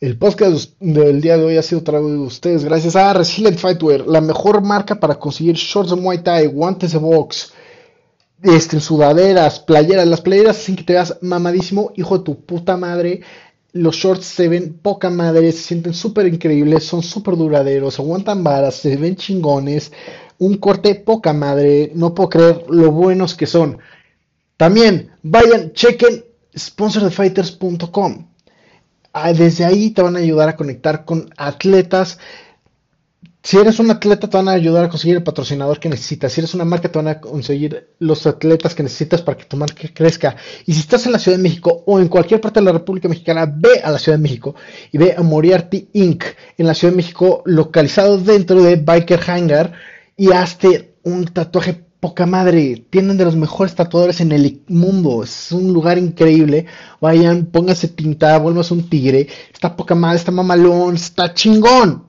El podcast del día de hoy ha sido traído de ustedes gracias a Resilient Fightwear, la mejor marca para conseguir shorts de Muay Thai, guantes de box, este, sudaderas, playeras. Las playeras sin que te veas mamadísimo, hijo de tu puta madre. Los shorts se ven poca madre, se sienten súper increíbles, son súper duraderos, aguantan varas, se ven chingones. Un corte poca madre, no puedo creer lo buenos que son. También vayan, chequen sponsordefighters.com. Ah, desde ahí te van a ayudar a conectar con atletas. Si eres un atleta, te van a ayudar a conseguir el patrocinador que necesitas. Si eres una marca, te van a conseguir los atletas que necesitas para que tu marca crezca. Y si estás en la Ciudad de México o en cualquier parte de la República Mexicana, ve a la Ciudad de México y ve a Moriarty Inc. en la Ciudad de México, localizado dentro de Biker Hangar, y hazte un tatuaje poca madre. Tienen de los mejores tatuadores en el mundo. Es un lugar increíble. Vayan, pónganse tinta, vuelvas un tigre. Está poca madre, está mamalón, está chingón.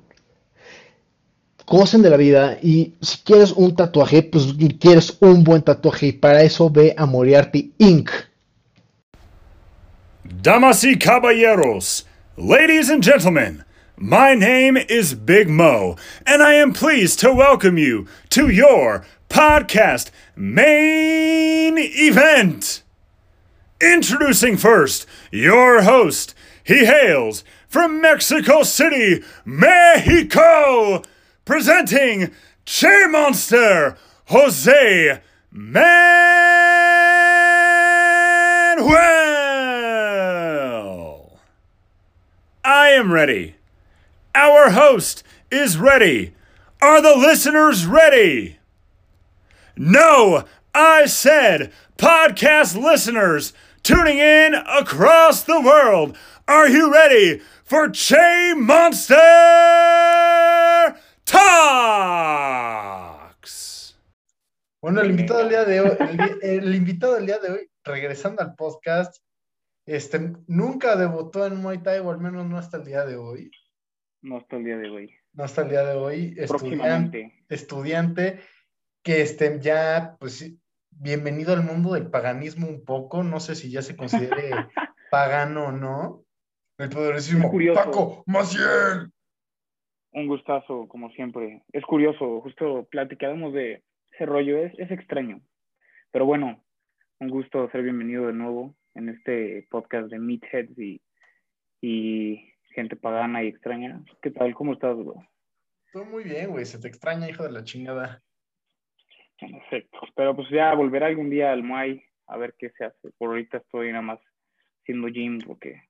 Gocen de la vida y si quieres un tatuaje, pues quieres un buen tatuaje y para eso ve a Moriarty Inc. Damas y caballeros, ladies and gentlemen, my name is Big Mo, and I am pleased to welcome you to your podcast main event. Introducing first your host. He hails from Mexico City, Mexico, presenting Che Monster Jose Manuel. I am ready. Our host is ready. Are the listeners ready? No, I said podcast listeners tuning in across the world. Are you ready for Che Monster Talks? Bueno, el invitado del día de hoy, el, el invitado del día de hoy, regresando al podcast, este, nunca debutó en Muay Thai, o al menos no hasta el día de hoy. No hasta el día de hoy. No hasta el día de hoy. Estudiante, Próximamente. estudiante que este, ya, pues, bienvenido al mundo del paganismo un poco. No sé si ya se considere pagano o no. El poderosísimo. Paco Maciel. Un gustazo, como siempre. Es curioso, justo platicábamos de ese rollo, es, es extraño. Pero bueno, un gusto ser bienvenido de nuevo en este podcast de Meatheads y, y gente pagana y extraña. ¿Qué tal? ¿Cómo estás, bro? Todo muy bien, güey. Se te extraña, hijo de la chingada. En efecto. Pero pues ya volveré algún día al Muay a ver qué se hace. Por ahorita estoy nada más haciendo gym porque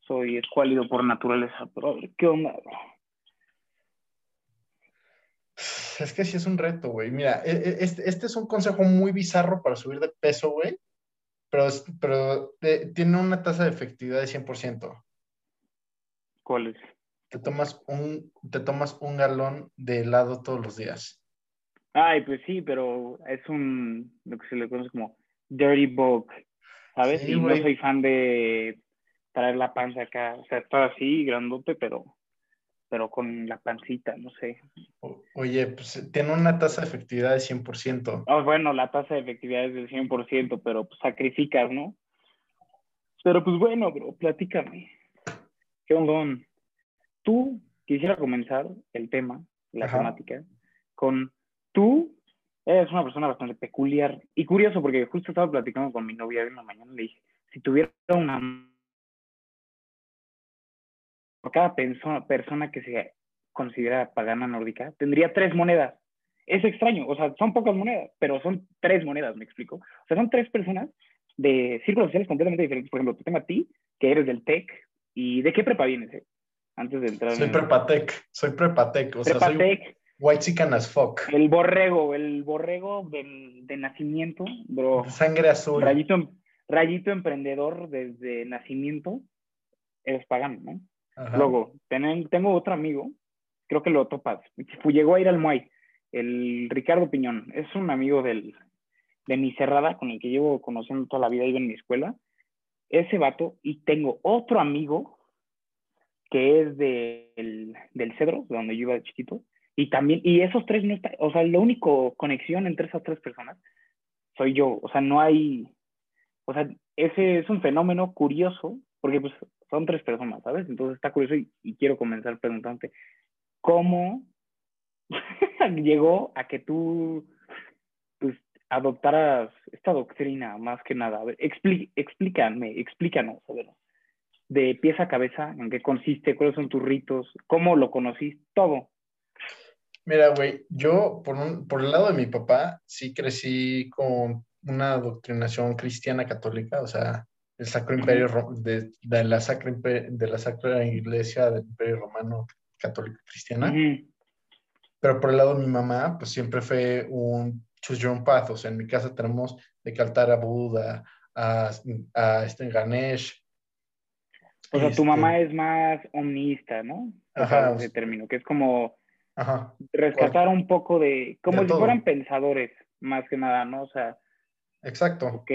soy escuálido por naturaleza. Pero a ver, ¿qué onda? Es que sí es un reto, güey. Mira, este, este es un consejo muy bizarro para subir de peso, güey. Pero, pero eh, tiene una tasa de efectividad de 100%. ¿Cuál es? Te tomas un, te tomas un galón de helado todos los días. Ay, pues sí, pero es un, lo que se le conoce como dirty bulk, ¿sabes? Sí, y no soy fan de traer la panza acá, o sea, está así, grandote, pero, pero con la pancita, no sé. Oye, pues tiene una tasa de efectividad de 100%. Ah, bueno, la tasa de efectividad es del 100%, pero pues sacrificas, ¿no? Pero pues bueno, bro, platícame. ¿Qué onda? Tú, quisiera comenzar el tema, la Ajá. temática, con tú eres una persona bastante peculiar y curioso porque justo estaba platicando con mi novia hoy en la mañana y le dije, si tuviera una... Por cada persona, persona que se considera pagana nórdica, tendría tres monedas. Es extraño, o sea, son pocas monedas, pero son tres monedas, ¿me explico? O sea, son tres personas de círculos sociales completamente diferentes. Por ejemplo, te tengo a ti, que eres del TEC, ¿y de qué prepa vienes? eh? Antes de entrar Soy en prepatec, soy prepatec, o sea, soy Prepatec, white chicken as fuck. el borrego, el borrego del- de nacimiento, bro. Sangre azul. Rayito, rayito emprendedor desde nacimiento, eres pagano, ¿no? Ajá. Luego, tengo otro amigo, creo que lo topas, llegó a ir al Muay, el Ricardo Piñón, es un amigo del, de mi cerrada con el que llevo conociendo toda la vida, iba en mi escuela, ese vato, y tengo otro amigo que es del, del Cedro, de donde yo iba de chiquito, y también, y esos tres no está, o sea, la única conexión entre esas tres personas soy yo, o sea, no hay, o sea, ese es un fenómeno curioso porque pues son tres personas, ¿sabes? Entonces está curioso y, quiero comenzar preguntándote, ¿cómo llegó a que tú pues, adoptaras esta doctrina más que nada? A ver, explícame, explícanos, a ver, de pieza a cabeza, en qué consiste, cuáles son tus ritos, cómo lo conociste, todo. Mira, güey, yo por, un, por el lado de mi papá sí crecí con una doctrinación cristiana católica, o sea, el Sacro Imperio de, de, la Sacra de la Sacra Iglesia del Imperio Romano Católica Cristiana. Pero por el lado de mi mamá, pues siempre fue un choose your own path. O sea, en mi casa tenemos de cantar a Buda, a, a este Ganesh. O sea, tu mamá este es más omnista, ¿no? Ajá. Ese término, que es como Ajá. rescatar un poco de, como si fueran pensadores, más que nada, ¿no? O sea. Exacto. Ok.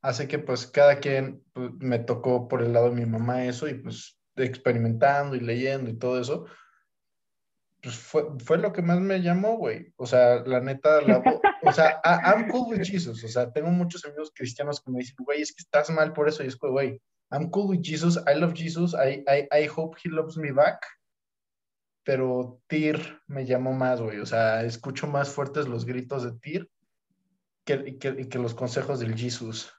Así que pues cada quien pues, me tocó por el lado de mi mamá eso y pues experimentando y leyendo y todo eso, pues fue, fue lo que más me llamó, güey. O sea, la neta, la, o sea, I'm cool with Jesus. O sea, tengo muchos amigos cristianos que me dicen, güey, es que estás mal por eso. Y es que, güey, I'm cool with Jesus. I love Jesus. I, I, I hope he loves me back. Pero Tyr me llamó más, güey. O sea, escucho más fuertes los gritos de Tyr que, que, que los consejos del Jesus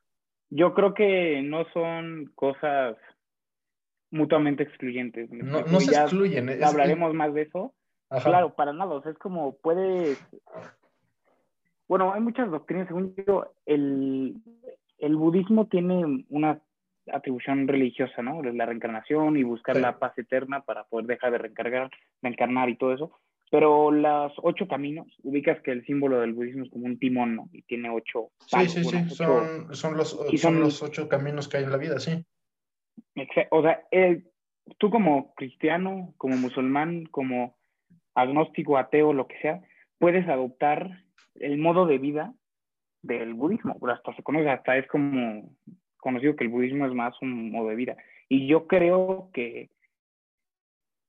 yo creo que no son cosas mutuamente excluyentes. No, no se excluyen. hablaremos más de eso. Claro, para nada. O sea, es como puedes. Bueno, hay muchas doctrinas. Según yo, el, el budismo tiene una atribución religiosa, ¿no? La reencarnación y buscar la paz eterna para poder dejar de reencargar, reencarnar y todo eso. Pero los ocho caminos, ubicas que el símbolo del budismo es como un timón, ¿no? Y tiene ocho. sí, sí, sí, son, son, los, son, los ocho caminos que hay en la vida, sí. O sea, tú como cristiano, como musulmán, como agnóstico, ateo, lo que sea, puedes adoptar el modo de vida del budismo. Hasta se conoce, hasta es como conocido que el budismo es más un modo de vida. Y yo creo que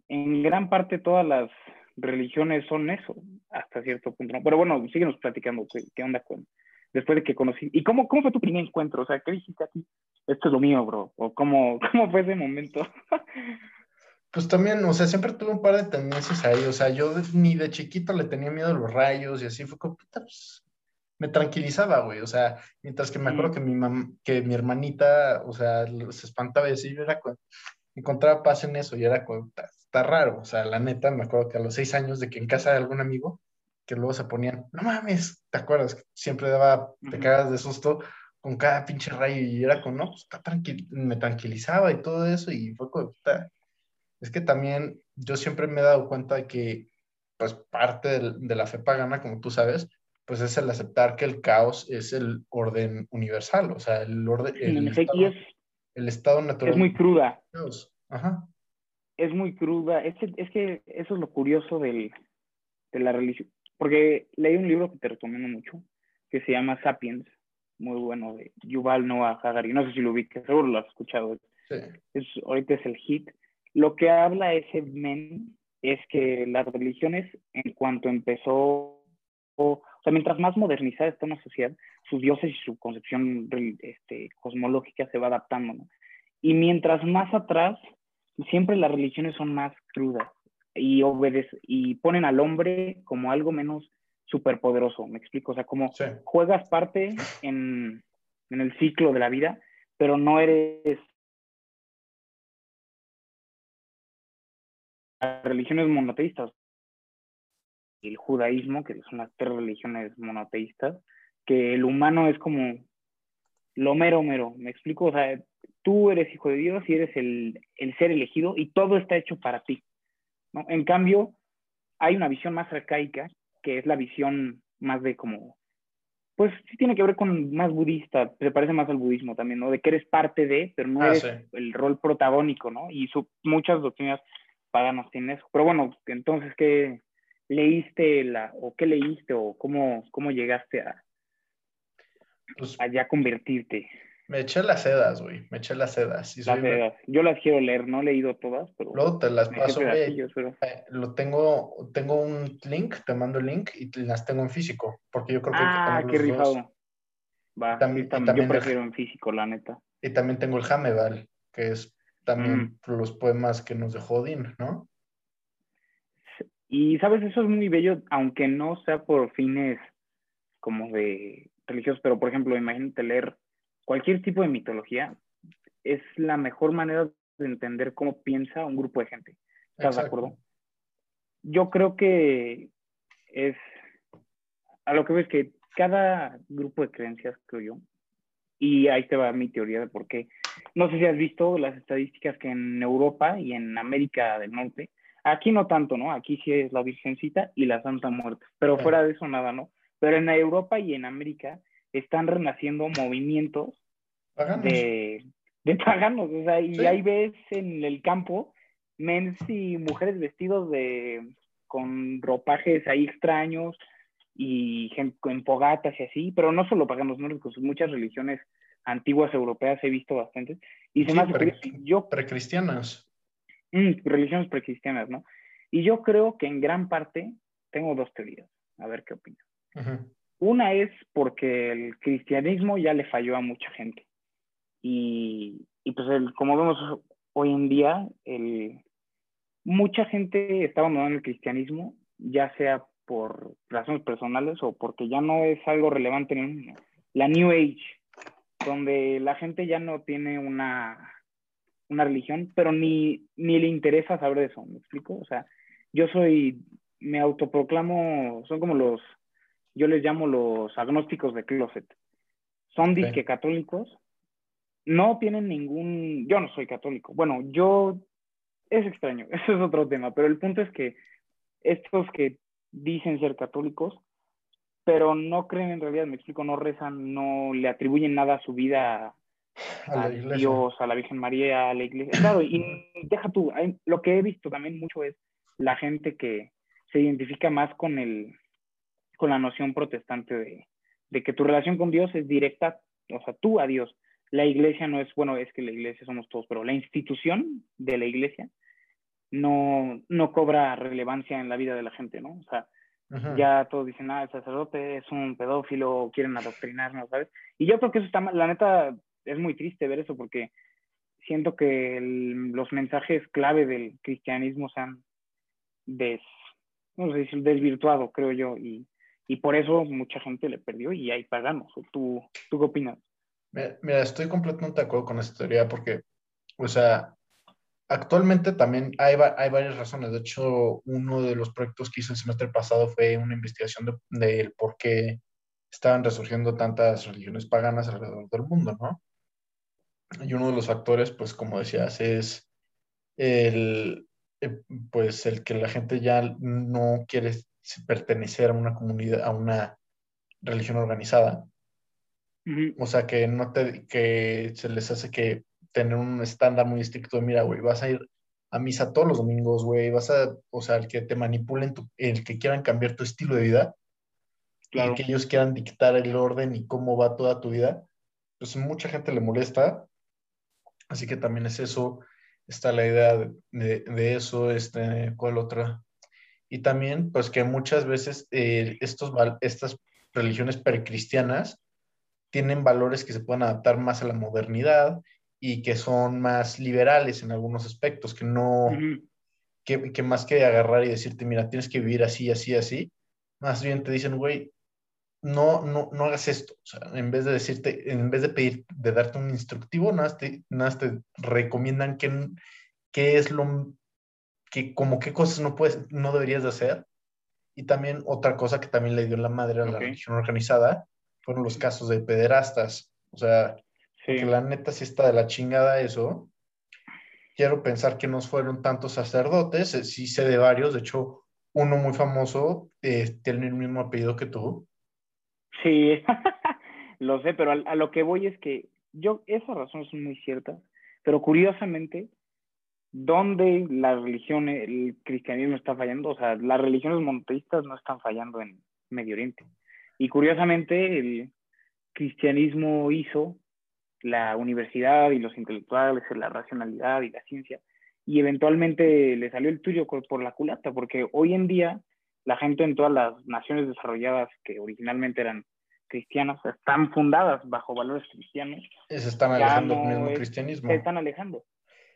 en gran parte todas las religiones son eso, hasta cierto punto. ¿no? Pero bueno, síguenos platicando, ¿qué, onda con, después de que conocí, y cómo, cómo fue tu primer encuentro, o sea, ¿qué dijiste aquí? Esto es lo mío, bro, o cómo, cómo fue ese momento. pues también, o sea, siempre tuve un par de tendencias ahí, o sea, yo ni de chiquito le tenía miedo a los rayos y así fue como, pues, me tranquilizaba, güey, o sea, mientras que me acuerdo que mi mam que mi hermanita, o sea, se espantaba y así, yo era, encontraba paz en eso y era como, está raro. O sea, la neta, me acuerdo que a los seis años de que en casa de algún amigo, que luego se ponían, no mames, ¿te acuerdas? Siempre daba, te cagas de susto con cada pinche rayo y era con, no, pues está tranquilo, me tranquilizaba y todo eso y fue como, es que también yo siempre me he dado cuenta de que, pues parte de, la fe pagana, como tú sabes, pues es el aceptar que el caos es el orden universal, o sea, el orden, el, estado, el estado natural. Es muy cruda. Ajá es muy cruda. Es que, es que eso es lo curioso del, de la religión. Porque leí un libro que te recomiendo mucho, que se llama Sapiens, muy bueno, de Yuval Noah Harari. No sé si lo ubicas, seguro lo has escuchado. Sí. Es, ahorita es el hit. Lo que habla ese men es que las religiones, en cuanto empezó, sea, mientras más modernizada está una sociedad, sus dioses y su concepción este, cosmológica se va adaptando, ¿no? Y mientras más atrás siempre las religiones son más crudas y y ponen al hombre como algo menos superpoderoso, me explico, o sea, como juegas parte en, en el ciclo de la vida, pero no eres las religiones monoteístas, el judaísmo, que son las tres religiones monoteístas, que el humano es como lo mero mero, me explico, o sea, tú eres hijo de Dios y eres el, ser elegido y todo está hecho para ti. ¿no? En cambio, hay una visión más arcaica, que es la visión más de como, pues sí tiene que ver con más budista, se parece más al budismo también, ¿no? De que eres parte de, pero no ah, eres el rol protagónico, ¿no? Y muchas doctrinas paganas tienen eso. Pero bueno, entonces, ¿qué leíste la, o qué leíste o cómo, cómo llegaste a, pues, a ya convertirte? Me eché las sedas, güey. Me eché las sedas. las sedas. Yo las quiero leer, no he leído todas, pero. Luego te las paso, güey. Eh, lo tengo, tengo un link, te mando el link y las tengo en físico. Porque yo creo que. Ah, qué rifado. Va, también, yo prefiero en físico, la neta. Y también tengo el Jameval. que es también los poemas que nos dejó Odín, ¿no? Y sabes, eso es muy bello, aunque no sea por fines como de religiosos, pero por ejemplo, imagínate leer cualquier tipo de mitología, es la mejor manera de entender cómo piensa un grupo de gente. ¿Estás de acuerdo? Yo creo que es, a lo que ves que cada grupo de creencias, creo yo, y ahí te va mi teoría de por qué. No sé si has visto las estadísticas que en Europa y en América del Norte, aquí no tanto, ¿no? Aquí sí es la Virgencita y la Santa Muerte, pero fuera de eso nada, ¿no? Pero en Europa y en América están renaciendo movimientos de, de paganos, o sea, y ahí ves en el campo mens y mujeres vestidos de con ropajes ahí extraños y en fogatas y así, pero no solo paganos nórdicos, muchas religiones antiguas europeas he visto bastantes. Y se sí, yo precristianas. Mm, religiones precristianas, ¿no? Y yo creo que en gran parte tengo dos teorías, a ver qué opinas. Una es porque el cristianismo ya le falló a mucha gente. Y, y pues el, como vemos hoy en día, el, mucha gente está abandonando el cristianismo, ya sea por razones personales o porque ya no es algo relevante en la New Age, donde la gente ya no tiene una, una religión, pero ni, ni le interesa saber de eso, ¿me explico? O sea, yo soy, me autoproclamo, son como los, yo les llamo los agnósticos de closet. Son disque católicos, no tienen ningún, yo no soy católico, bueno, yo es extraño, eso es otro tema, pero el punto es que estos que dicen ser católicos, pero no creen en realidad, me explico, no rezan, no le atribuyen nada a su vida a, Dios, a la Virgen María, a la iglesia. Claro, y deja tú, lo que he visto también mucho es la gente que se identifica más con el con la noción protestante de, de que tu relación con Dios es directa, o sea, tú a Dios, la iglesia no es, bueno, es que la iglesia somos todos, pero la institución de la iglesia no, no cobra relevancia en la vida de la gente, ¿no? O sea, ya todos dicen, ah, el sacerdote es un pedófilo, quieren adoctrinarnos, ¿sabes? Y yo creo que eso está mal, la neta es muy triste ver eso porque siento que los mensajes clave del cristianismo se han des, no sé, desvirtuado, creo yo, y, y por eso mucha gente le perdió y ahí pagamos. ¿Tú, ¿Tú qué opinas? Mira, estoy completamente de acuerdo con esta teoría porque, o sea, actualmente también hay, hay varias razones. De hecho, uno de los proyectos que hice el semestre pasado fue una investigación del por qué estaban resurgiendo tantas religiones paganas alrededor del mundo, ¿no? Y uno de los factores, pues como decías, es el, eh, pues el que la gente ya no quiere pertenecer a una comunidad, a una religión organizada. O sea, que, no te, que se les hace que tener un estándar muy estricto de, mira, güey, vas a ir a misa todos los domingos, güey, vas a, o sea, el que te manipulen, el que quieran cambiar tu estilo de vida, claro. y que ellos quieran dictar el orden y cómo va toda tu vida, pues mucha gente le molesta, así que también es eso, está la idea de, de, eso, este, ¿cuál otra? Y también, pues que muchas veces eh, estos, estas religiones precristianas tienen valores que se pueden adaptar más a la modernidad y que son más liberales en algunos aspectos, que no, que, que, más que agarrar y decirte, mira, tienes que vivir así, así, así, más bien te dicen, güey, no, no, no hagas esto. O sea, en vez de decirte, en vez de pedir, de darte un instructivo, nada te, nada te recomiendan qué, qué es lo, que, como qué cosas no puedes, no deberías de hacer. Y también otra cosa que también le dio la madre a la religión organizada, fueron los casos de pederastas. O sea, que la neta sí está de la chingada eso. Quiero pensar que no fueron tantos sacerdotes, eh, sí sé de varios, de hecho, uno muy famoso eh, tiene el mismo apellido que tú. Sí, lo sé, pero a, lo que voy es que yo, esas razones son muy ciertas, pero curiosamente, ¿dónde la religión, el cristianismo está fallando? O sea, las religiones monoteístas no están fallando en Medio Oriente. Y curiosamente, el cristianismo hizo la universidad y los intelectuales, la racionalidad y la ciencia, y eventualmente le salió el tuyo por la culata, porque hoy en día la gente en todas las naciones desarrolladas que originalmente eran cristianas, están fundadas bajo valores cristianos. Se están alejando del mismo cristianismo. Se están alejando.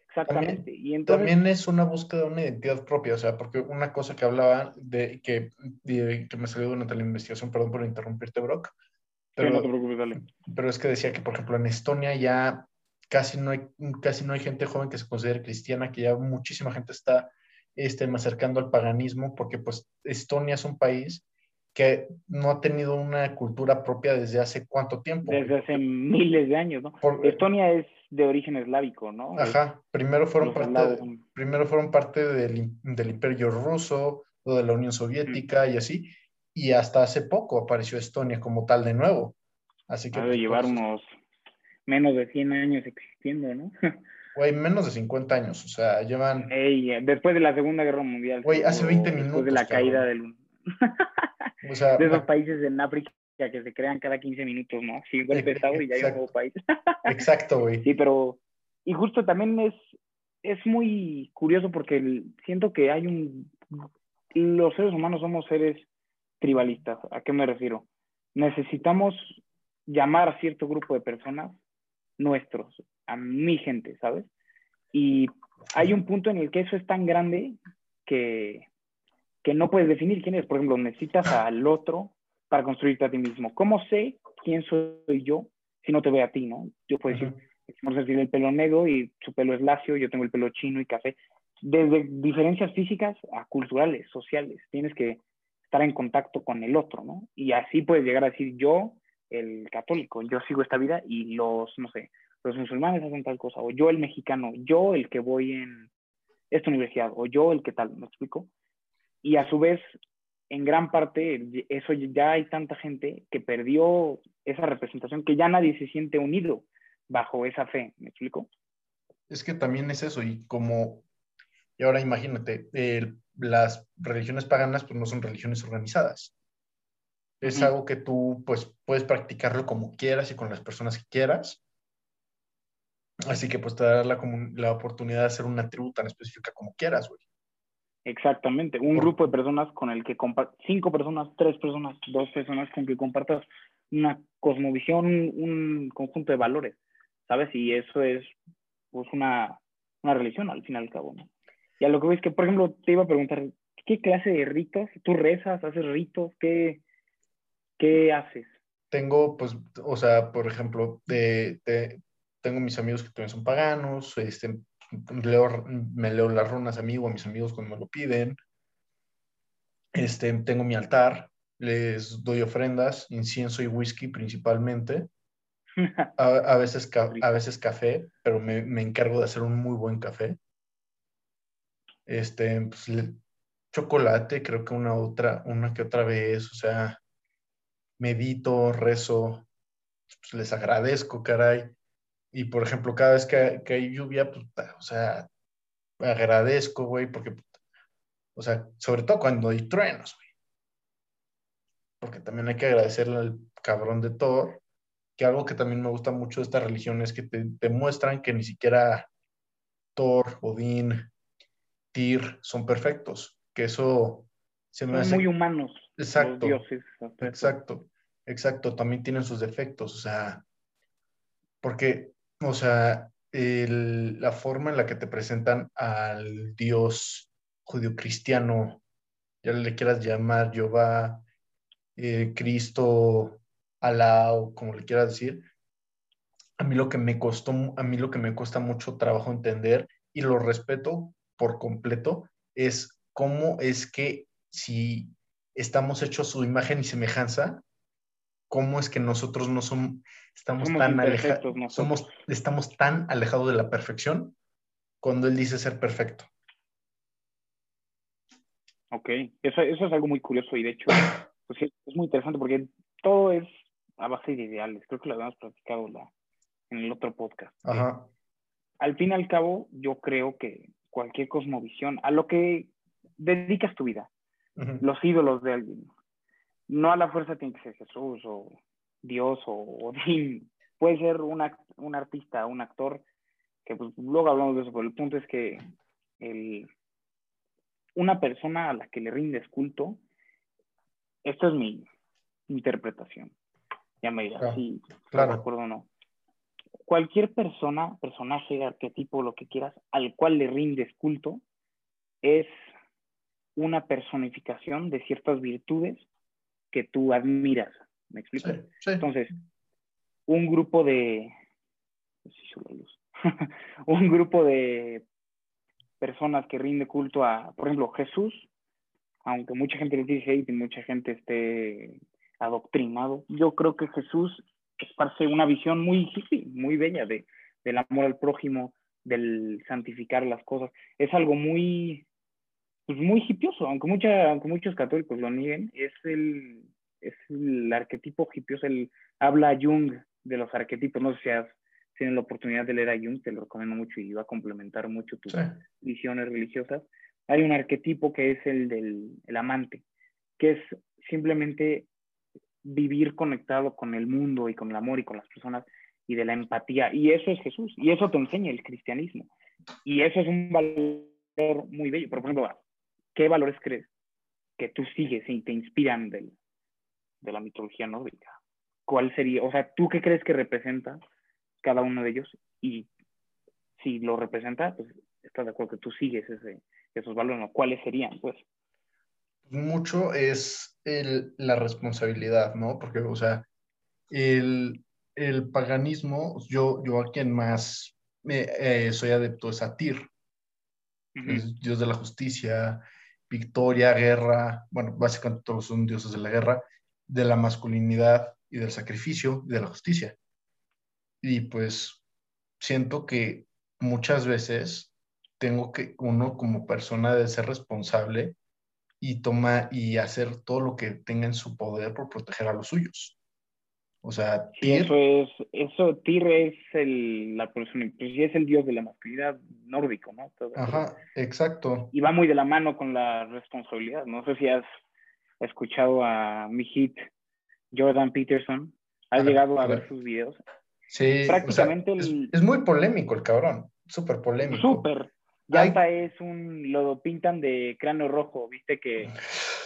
Exactamente. También, y entonces, también es una búsqueda de una identidad propia, o sea, porque una cosa que hablaba de que, que me salió durante la investigación, perdón por interrumpirte, Brock. Pero, no te preocupes, dale. Pero es que decía que, por ejemplo, en Estonia ya casi no hay, casi no hay gente joven que se considere cristiana, que ya muchísima gente está este, acercando al paganismo, porque pues Estonia es un país que no ha tenido una cultura propia desde hace cuánto tiempo. Desde hace miles de años, ¿no? Estonia es de origen eslávico, ¿no? Ajá, primero fueron, parte, primero fueron parte del, del, imperio ruso o de la Unión Soviética y así, y hasta hace poco apareció Estonia como tal de nuevo. Así que... Ha de pues, llevar unos menos de 100 años existiendo, ¿no? Güey, menos de 50 años, o sea, llevan... después de la Segunda Guerra Mundial. Güey, hace 20 minutos. Después de la caída del... o sea, de esos países en África que se crean cada 15 minutos, ¿no? Sí, golpe Estado y ya hay un nuevo país. Exacto, güey. Sí, pero... Y justo también es, es muy curioso porque siento que hay un... Los seres humanos somos seres tribalistas. ¿A qué me refiero? Necesitamos llamar a cierto grupo de personas nuestros, a mi gente, ¿sabes? Y hay un punto en el que eso es tan grande que, que no puedes definir quién es. Por ejemplo, necesitas al otro para construirte a ti mismo. ¿Cómo sé quién soy yo si no te veo a ti, no? Yo puedo decir, uh el pelo negro y su pelo es lacio, yo tengo el pelo chino y café. Desde diferencias físicas a culturales, sociales, tienes que estar en contacto con el otro, ¿no? Y así puedes llegar a decir, yo el católico, yo sigo esta vida y los, no sé, los musulmanes hacen tal cosa, o yo el mexicano, yo el que voy en esta universidad, o yo el que tal, ¿me explico? Y a su vez, en gran parte, eso ya hay tanta gente que perdió esa representación que ya nadie se siente unido bajo esa fe, ¿me explico? Es que también es eso, y como, y ahora imagínate, las religiones paganas pues no son religiones organizadas. Es algo que tú pues puedes practicarlo como quieras y con las personas que quieras. Así que pues te da la, la oportunidad de hacer una tribu tan específica como quieras, güey. Exactamente, un grupo de personas con el que cinco personas, tres personas, dos personas con que compartas una cosmovisión, un, conjunto de valores, ¿sabes? Y eso es pues una, una religión al fin y al cabo, ¿no? Y a lo que ves que, por ejemplo, te iba a preguntar, ¿qué clase de ritos? ¿Tú rezas, haces ritos? ¿Qué, ¿Qué haces? Tengo, pues, o sea, por ejemplo, de, tengo mis amigos que también son paganos, este, leo, me leo las runas a mí o a mis amigos cuando me lo piden. Este, tengo mi altar, les doy ofrendas, incienso y whisky principalmente. A, veces, a veces café, pero me, me, encargo de hacer un muy buen café. Este, pues, chocolate, creo que una otra, una que otra vez, o sea, medito, rezo, pues les agradezco, caray. Y por ejemplo, cada vez que, hay lluvia, pues, o sea, agradezco, güey, porque, o sea, sobre todo cuando hay truenos, güey. Porque también hay que agradecerle al cabrón de Thor, que algo que también me gusta mucho de esta religión es que te, muestran que ni siquiera Thor, Odín, Tyr son perfectos, que eso se me son muy humanos. Exacto. Exacto, exacto. También tienen sus defectos, o sea, porque, o sea, la forma en la que te presentan al Dios judío-cristiano, ya le quieras llamar Jehová, eh, Cristo, Alá o como le quieras decir, a mí lo que me costó, a mí lo que me cuesta mucho trabajo entender y lo respeto por completo es cómo es que si estamos hechos su imagen y semejanza, cómo es que nosotros no somos, estamos tan alejados, somos, estamos tan alejados de la perfección cuando él dice ser perfecto. Ok, eso, eso es algo muy curioso y de hecho pues, es muy interesante porque todo es a base de ideales. Creo que lo habíamos platicado la, en el otro podcast. Ajá. Al fin y al cabo, yo creo que cualquier cosmovisión, a lo que dedicas tu vida, los ídolos de alguien. No a la fuerza tiene que ser Jesús o Dios o Odín. Puede ser un, un artista, un actor, que pues luego hablamos de eso, pero el punto es que el, una persona a la que le rindes culto, esto es mi, interpretación, Ya me dirás Claro, si claro. de acuerdo o no. Cualquier persona, personaje, arquetipo, lo que quieras, al cual le rindes culto, es una personificación de ciertas virtudes que tú admiras. ¿Me explico? Sí, sí. Entonces, un grupo de. pues un grupo de personas que rinde culto a, por ejemplo, Jesús, aunque mucha gente le dice hate y mucha gente esté adoctrinado, yo creo que Jesús esparce una visión muy hippie, muy bella de, del amor al prójimo, del santificar las cosas. Es algo muy, pues muy hipioso, aunque, mucha, aunque muchos católicos lo nieguen, es el, es el arquetipo hipioso, el habla Jung de los arquetipos, no sé si has tenido la oportunidad de leer a Jung, te lo recomiendo mucho y va a complementar mucho tus Sí. visiones religiosas. Hay un arquetipo que es el del el amante, que es simplemente vivir conectado con el mundo y con el amor y con las personas y de la empatía. Y eso es Jesús, y eso te enseña el cristianismo. Y eso es un valor muy bello. Por ejemplo, ¿qué valores crees que tú sigues y te inspiran del, de la mitología nórdica? ¿Cuál sería? O sea, ¿tú qué crees que representa cada uno de ellos? Y si lo representa, pues estás de acuerdo que tú sigues ese, esos valores, ¿no? ¿Cuáles serían? Pues mucho es el, la responsabilidad, ¿no? Porque, o sea, el, el paganismo, yo, yo a quien más me, eh, soy adepto es a Tyr, es dios de la justicia, victoria, guerra, bueno, básicamente todos son dioses de la guerra, de la masculinidad y del sacrificio y de la justicia. Y pues siento que muchas veces tengo que, uno como persona de ser responsable y toma y hacer todo lo que tenga en su poder por proteger a los suyos. O sea, Tyr, eso es, eso, Tyr es el, la persona, pues sí es el dios de la masculinidad nórdico, ¿no? Ajá, exacto. Y va muy de la mano con la responsabilidad. No sé si has escuchado a mi hit Jordan Peterson. ¿Has Ah, llegado a ver sus videos? Sí, o sea, Prácticamente es, muy polémico el cabrón, súper polémico. Súper. Ya hasta es un, lo pintan de cráneo rojo, viste que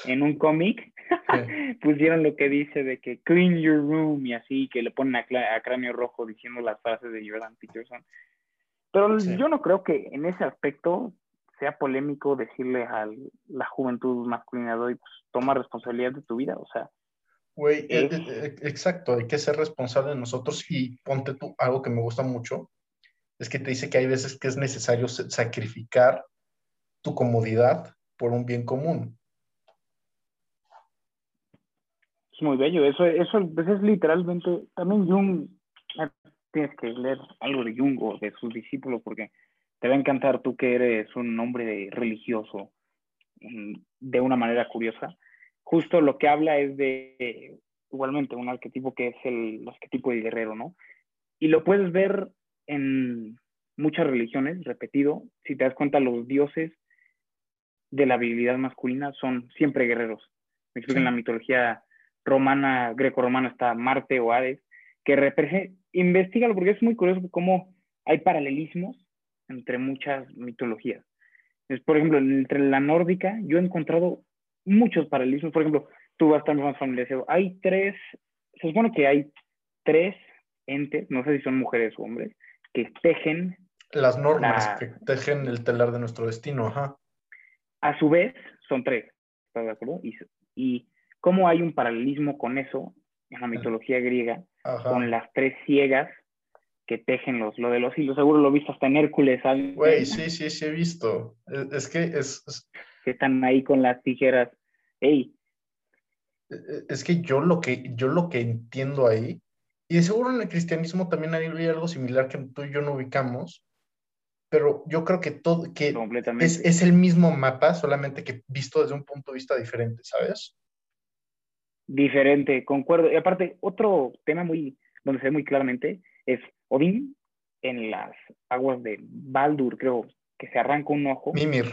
en un cómic Sí. pusieron lo que dice de que clean your room y así, que le ponen a, a cráneo rojo diciendo las frases de Jordan Peterson. Pero Sí. yo no creo que en ese aspecto sea polémico decirle a la juventud masculina de hoy, pues toma responsabilidad de tu vida, o sea, Güey, e- Es- e- e- exacto, hay que ser responsable de nosotros y ponte tú, algo que me gusta mucho, es que te dice que hay veces que es necesario sa- sacrificar tu comodidad por un bien común. es muy bello. Eso, eso pues, es literalmente, también Jung, tienes que leer algo de Jung o de sus discípulos porque te va a encantar tú que eres un hombre religioso mm, de una manera curiosa. Justo lo que habla es de, igualmente, un arquetipo que es el arquetipo del guerrero, ¿no? Y lo puedes ver en muchas religiones, repetido. Si te das cuenta, los dioses de la habilidad masculina son siempre guerreros. Me explico, Sí. en la mitología romana, greco-romana está Marte o Hades, que representa, investigalo porque es muy curioso cómo hay paralelismos entre muchas mitologías. Es, por ejemplo, entre la nórdica, yo he encontrado muchos paralelismos. Por ejemplo, tú vas estar más familiarizado. Hay tres, se supone que hay tres entes, no sé si son mujeres o hombres, que tejen, Las normas La- que tejen el telar de nuestro destino, ajá. a su vez, son tres, ¿estás de acuerdo? Y, y cómo hay un paralelismo con eso en la mitología griega, Ajá. con las tres ciegas que tejen los, lo de los hilos. Seguro lo he visto hasta en Hércules, ¿sabes? Güey, sí, sí, sí he visto. Es, es que es, es- que están ahí con las tijeras. Ey, es que yo lo que yo lo que entiendo ahí, y de seguro en el cristianismo también hay algo similar que tú y yo no ubicamos, pero yo creo que todo, que es, es el mismo mapa, solamente que visto desde un punto de vista diferente, ¿sabes? Diferente, concuerdo. Y aparte, otro tema muy, donde se ve muy claramente es Odín en las aguas de Baldur, creo que se arranca un ojo. Mimir,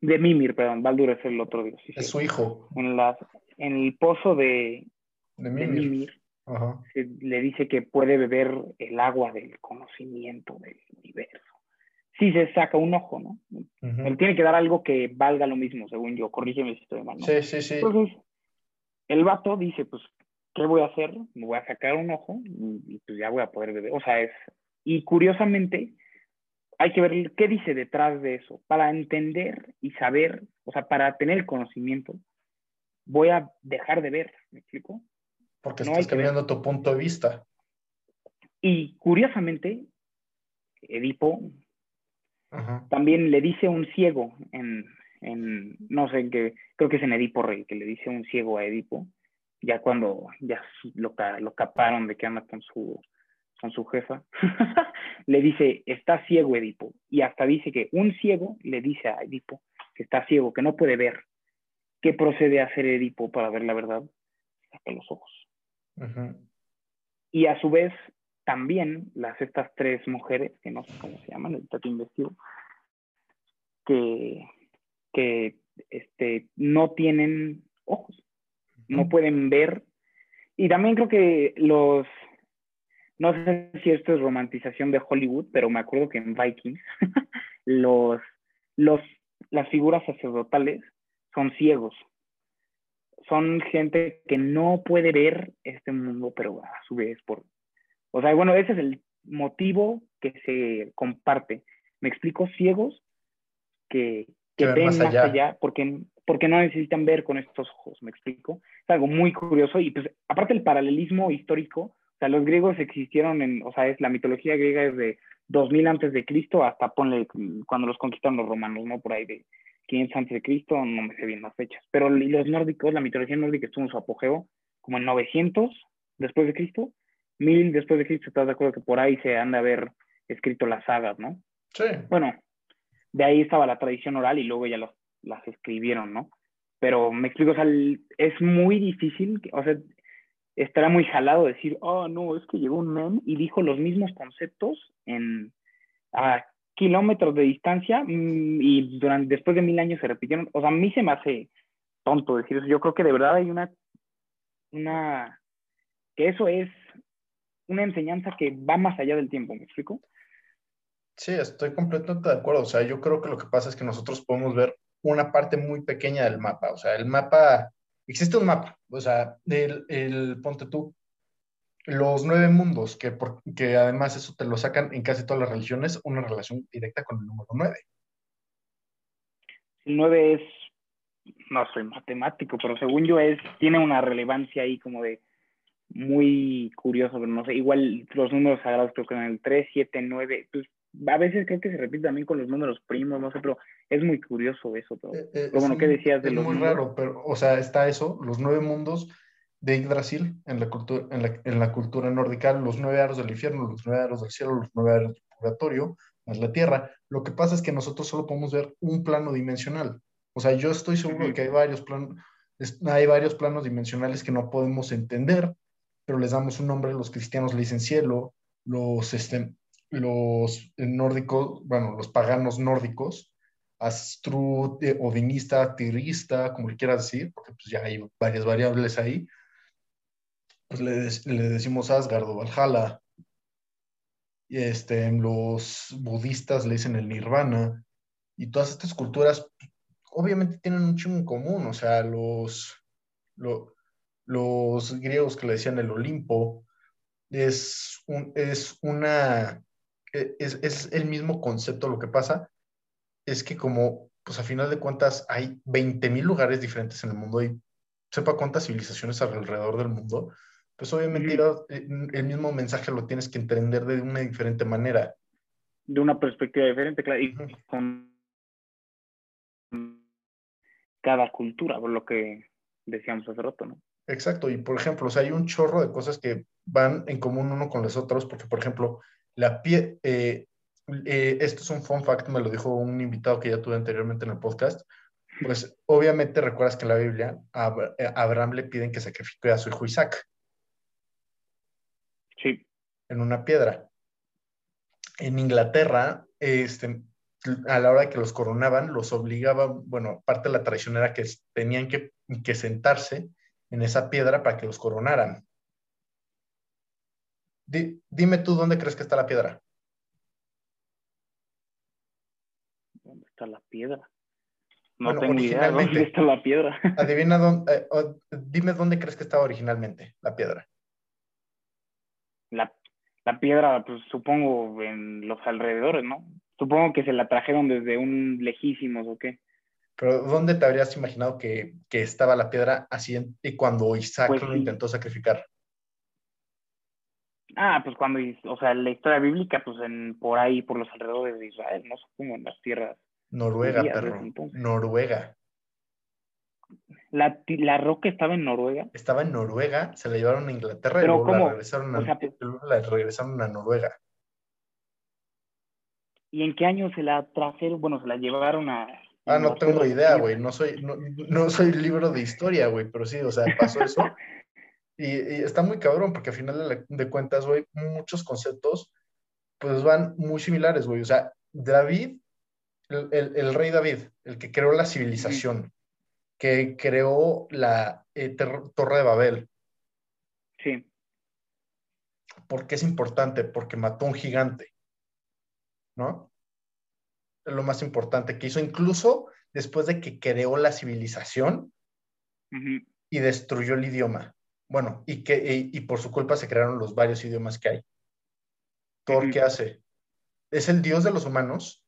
De Mimir, perdón, Baldur es el otro dios. sí, es sí. su hijo En, las, en el pozo de, de de Mimir. Ajá. se le dice que puede beber el agua del conocimiento del universo. Si se saca un ojo, ¿no? Él tiene que dar algo que valga lo mismo, según yo. Corrígeme si estoy mal, ¿no? Sí, sí, sí. Entonces, el vato dice, pues, ¿qué voy a hacer? Me voy a sacar un ojo y, pues ya voy a poder beber. O sea, es... Y curiosamente, hay que ver qué dice detrás de eso. Para entender y saber, o sea, para tener el conocimiento, voy a dejar de ver, ¿me explico? Porque no estás cambiando tu punto de vista. Y curiosamente, Edipo también le dice un ciego en, en, no sé, que creo que es en Edipo Rey, que le dice un ciego a Edipo, ya cuando ya lo, lo caparon de que anda con su, con su jefa, le dice, está ciego Edipo. Y hasta dice que un ciego le dice a Edipo que está ciego, que no puede ver. ¿Qué procede a hacer Edipo para ver la verdad? Saca los ojos. Y a su vez, también las estas tres mujeres, que no sé cómo se llaman, el tato investigo, que, que este, no tienen ojos, no pueden ver. Y también creo que los, no sé si esto es romantización de Hollywood, pero me acuerdo que en Vikings los, los, las figuras sacerdotales son ciegos. Son gente que no puede ver este mundo, pero a su vez por... O sea, bueno, ese es el motivo que se comparte. Me explico, ciegos que, que, ven más allá, porque, porque no necesitan ver con estos ojos, me explico. Es algo muy curioso y pues aparte el paralelismo histórico, o sea, los griegos existieron en, o sea, es la mitología griega es de 2000 antes de Cristo hasta ponle cuando los conquistaron los romanos, ¿no? Por ahí de 500 antes de Cristo, no me sé bien las fechas, pero los nórdicos, la mitología nórdica estuvo en su apogeo como en 900 después de Cristo, 1000 después de Cristo, ¿estás de acuerdo que por ahí se han de haber escrito las sagas, ¿no? Sí. Bueno, de ahí estaba la tradición oral y luego ya las escribieron, ¿no? Pero me explico, o sea, es muy difícil, o sea, estará muy jalado decir, oh, no, es que llegó un men y dijo los mismos conceptos a kilómetros de distancia mm, y durante, después de mil años se repitieron. O sea, a mí se me hace tonto decir eso. Yo creo que de verdad hay una, una, que eso es una enseñanza que va más allá del tiempo, ¿me explico? Sí, estoy completamente de acuerdo. O sea, yo creo que lo que pasa es que nosotros podemos ver una parte muy pequeña del mapa. O sea, el mapa, existe un mapa, o sea, el, el ponte tú, los nueve mundos, que, por, que además eso te lo sacan en casi todas las religiones, una relación directa con el número nueve. El nueve es, no soy matemático, pero según yo es, tiene una relevancia ahí como de muy curioso, pero no sé, igual los números sagrados creo que en el 3, 7, 9, pues a veces creo que se repite también con los números primos, no sé, pero es muy curioso eso. Pero, eh, eh, bueno, ¿qué decías de es muy raro, pero, o sea, está eso, los nueve mundos de Yggdrasil en la, cultura, en, la, en la cultura nórdica, los nueve aros del infierno, los nueve aros del cielo, los nueve aros del purgatorio, más la tierra. Lo que pasa es que nosotros solo podemos ver un plano dimensional. O sea, yo estoy seguro de que hay varios, planos hay varios planos dimensionales que no podemos entender, pero les damos un nombre, los cristianos le dicen cielo, los, este, los nórdicos, bueno, los paganos nórdicos, Astrud, eh, Odinista, Tirista, como le quieras decir, porque pues ya hay varias variables ahí, pues le, le decimos Asgard o Valhalla. Este, los budistas le dicen el Nirvana. Y todas estas culturas obviamente tienen un chingo en común, o sea, los, los griegos que le decían el Olimpo, es, un, es una e, es, el mismo concepto. Lo que pasa es que como, pues a final de cuentas, hay 20.000 lugares diferentes en el mundo y sepa cuántas civilizaciones alrededor del mundo, pues obviamente eh, el mismo mensaje lo tienes que entender de una diferente manera. De una perspectiva diferente, claro, y con cada cultura, por lo que decíamos hace rato, ¿no? Exacto, y por ejemplo, o sea, hay un chorro de cosas que van en común uno con los otros, porque por ejemplo, la pie, eh, eh, esto es un fun fact, me lo dijo un invitado que ya tuve anteriormente en el podcast. Pues obviamente recuerdas que en la Biblia a, eh, Abraham le piden que sacrifique a su hijo Isaac. Sí. En una piedra. En Inglaterra, este, a la hora que los coronaban, los obligaban, bueno, parte de la tradición era que tenían que, que sentarse en esa piedra para que los coronaran dime tú dónde crees que está la piedra. ¿Dónde está la piedra? No Bueno, tengo idea dónde está la piedra. Adivina dónde, eh, o- dime dónde crees que estaba originalmente la piedra. La, la piedra, pues supongo en los alrededores, ¿no? Supongo que se la trajeron desde un lejísimos o qué. Pero ¿dónde te habrías imaginado que, que estaba la piedra así en- y cuando Isaac Pues lo intentó sacrificar? Ah, pues cuando, o sea, la historia bíblica, pues en, por ahí, por los alrededores de Israel, no supongo, en las tierras. Noruega, Judías perro. Noruega. La, la roca estaba en Noruega. Estaba en Noruega, se la llevaron a Inglaterra y luego la regresaron a, O sea, la regresaron a Noruega. ¿Y en qué año se la trajeron? Bueno, se la llevaron a... Ah, no tengo idea, güey. No soy, no, no soy libro de historia, güey, pero sí, o sea, pasó eso. Y, y está muy cabrón, porque al final de, cuentas, güey, muchos conceptos, pues van muy similares, güey. O sea, David, el, el- el rey David, el que creó la civilización, que creó la eh, Torre de Babel, Sí, ¿por qué es importante? Porque mató a un gigante, ¿no? Es lo más importante que hizo, incluso después de que creó la civilización, y destruyó el idioma. Bueno, y, que, y, y por su culpa se crearon los varios idiomas que hay. Thor. ¿qué hace? Es el dios de los humanos,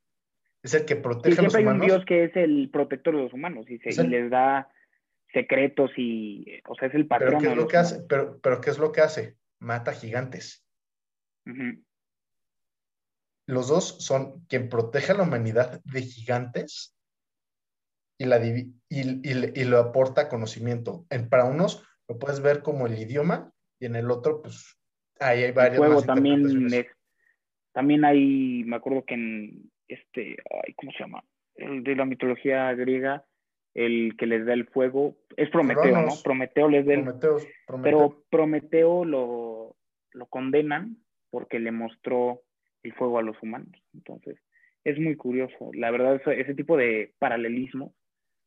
es el que protege a los siempre hay un humanos. dios que es el protector de los humanos y, se- el- y les da secretos y, o sea, es el pero patrón ¿qué es lo que hace? humanos. Pero, pero ¿qué es lo que hace? Mata gigantes. Los dos son quien protege a la humanidad de gigantes y, la y, y le- y lo aporta conocimiento. En, para unos lo puedes ver como el idioma y en el otro, pues, ahí hay El varias fuego más también es, también hay, me acuerdo que en este, ay, ¿cómo se llama? El de la mitología griega, el que les da el fuego, es Prometeo, Cronos. ¿no? Prometeo les da el, Prometeo, Prometeo. pero Prometeo lo, lo condenan porque le mostró el fuego a los humanos. Entonces, es muy curioso. La verdad, ese, ese tipo de paralelismo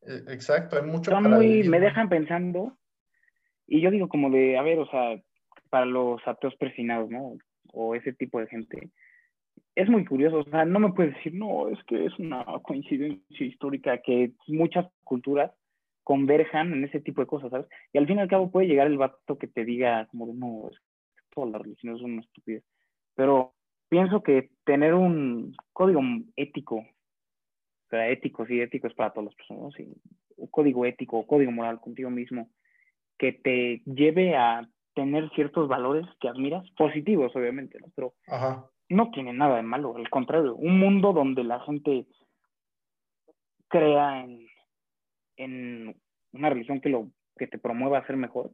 Eh, Exacto, hay mucho son muy, me dejan pensando, y yo digo como de, a ver, o sea, para los ateos persinados, ¿no? O ese tipo de gente, es muy curioso, o sea, no me puedes decir, no, es que es una coincidencia histórica que muchas culturas converjan en ese tipo de cosas, ¿sabes? Y al fin y al cabo puede llegar el vato que te diga como de, no, es que todas las religiones son una estupidez. Pero pienso que tener un código ético, o sea, ético, sí, ético es para todas las personas, ¿no? Sí, un código ético, código moral contigo mismo, que te lleve a tener ciertos valores que admiras, positivos obviamente, ¿no? Pero Ajá. no tiene nada de malo, al contrario, un mundo donde la gente crea en, en una religión que lo que te promueva a ser mejor,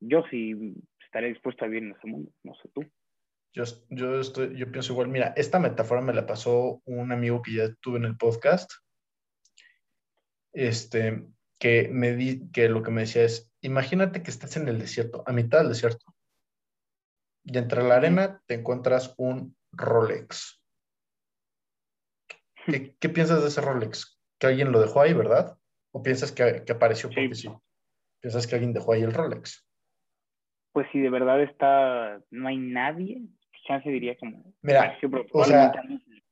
yo sí estaré dispuesto a vivir en ese mundo, no sé tú. Yo, yo, estoy, yo pienso igual. Mira, esta metáfora me la pasó un amigo que ya tuve en el podcast. Este, que me di, que lo que me decía es: imagínate que estás en el desierto, a mitad del desierto, y entre la arena te encuentras un Rolex. ¿Qué, qué piensas de ese Rolex? Que alguien lo dejó ahí, ¿verdad? ¿O piensas que, que apareció porque sí. Sí. ¿Piensas que alguien dejó ahí el Rolex? Pues si de verdad está, no hay nadie, chance diría como, Mira, o sea,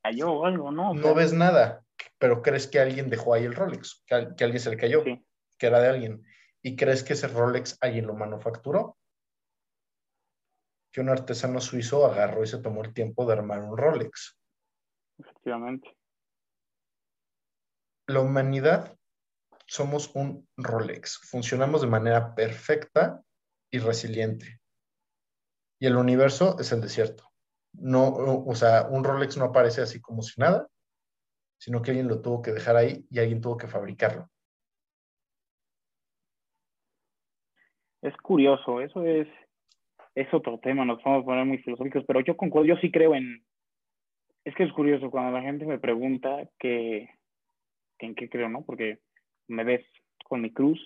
cayó o algo, ¿no? No ves nada, pero crees que alguien dejó ahí el Rolex, que, al- que alguien se le cayó, Sí. que era de alguien. ¿Y crees que ese Rolex alguien lo manufacturó? Que un artesano suizo agarró y se tomó el tiempo de armar un Rolex. efectivamente. La humanidad somos un Rolex. Funcionamos de manera perfecta y resiliente. Y el universo es el desierto. No, o sea, un Rolex no aparece así como si nada, sino que alguien lo tuvo que dejar ahí y alguien tuvo que fabricarlo. Es curioso, eso es, es otro tema, nos vamos a poner muy filosóficos, pero yo concuerdo, yo sí creo en, es que es curioso cuando la gente me pregunta que, en qué creo, ¿no? Porque me ves con mi cruz,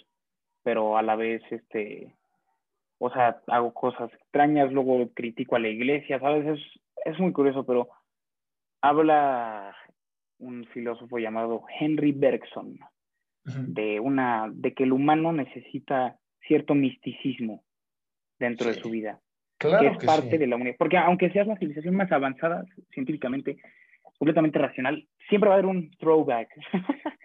pero a la vez, este, o sea, hago cosas extrañas, luego critico a la iglesia, ¿sabes? Es, es muy curioso, pero habla un filósofo llamado Henry Bergson de una, de que el humano necesita cierto misticismo dentro Sí. de su vida, Claro que es que parte sí. de la humanidad. Porque aunque seas la civilización más avanzada científicamente, completamente racional, siempre va a haber un throwback.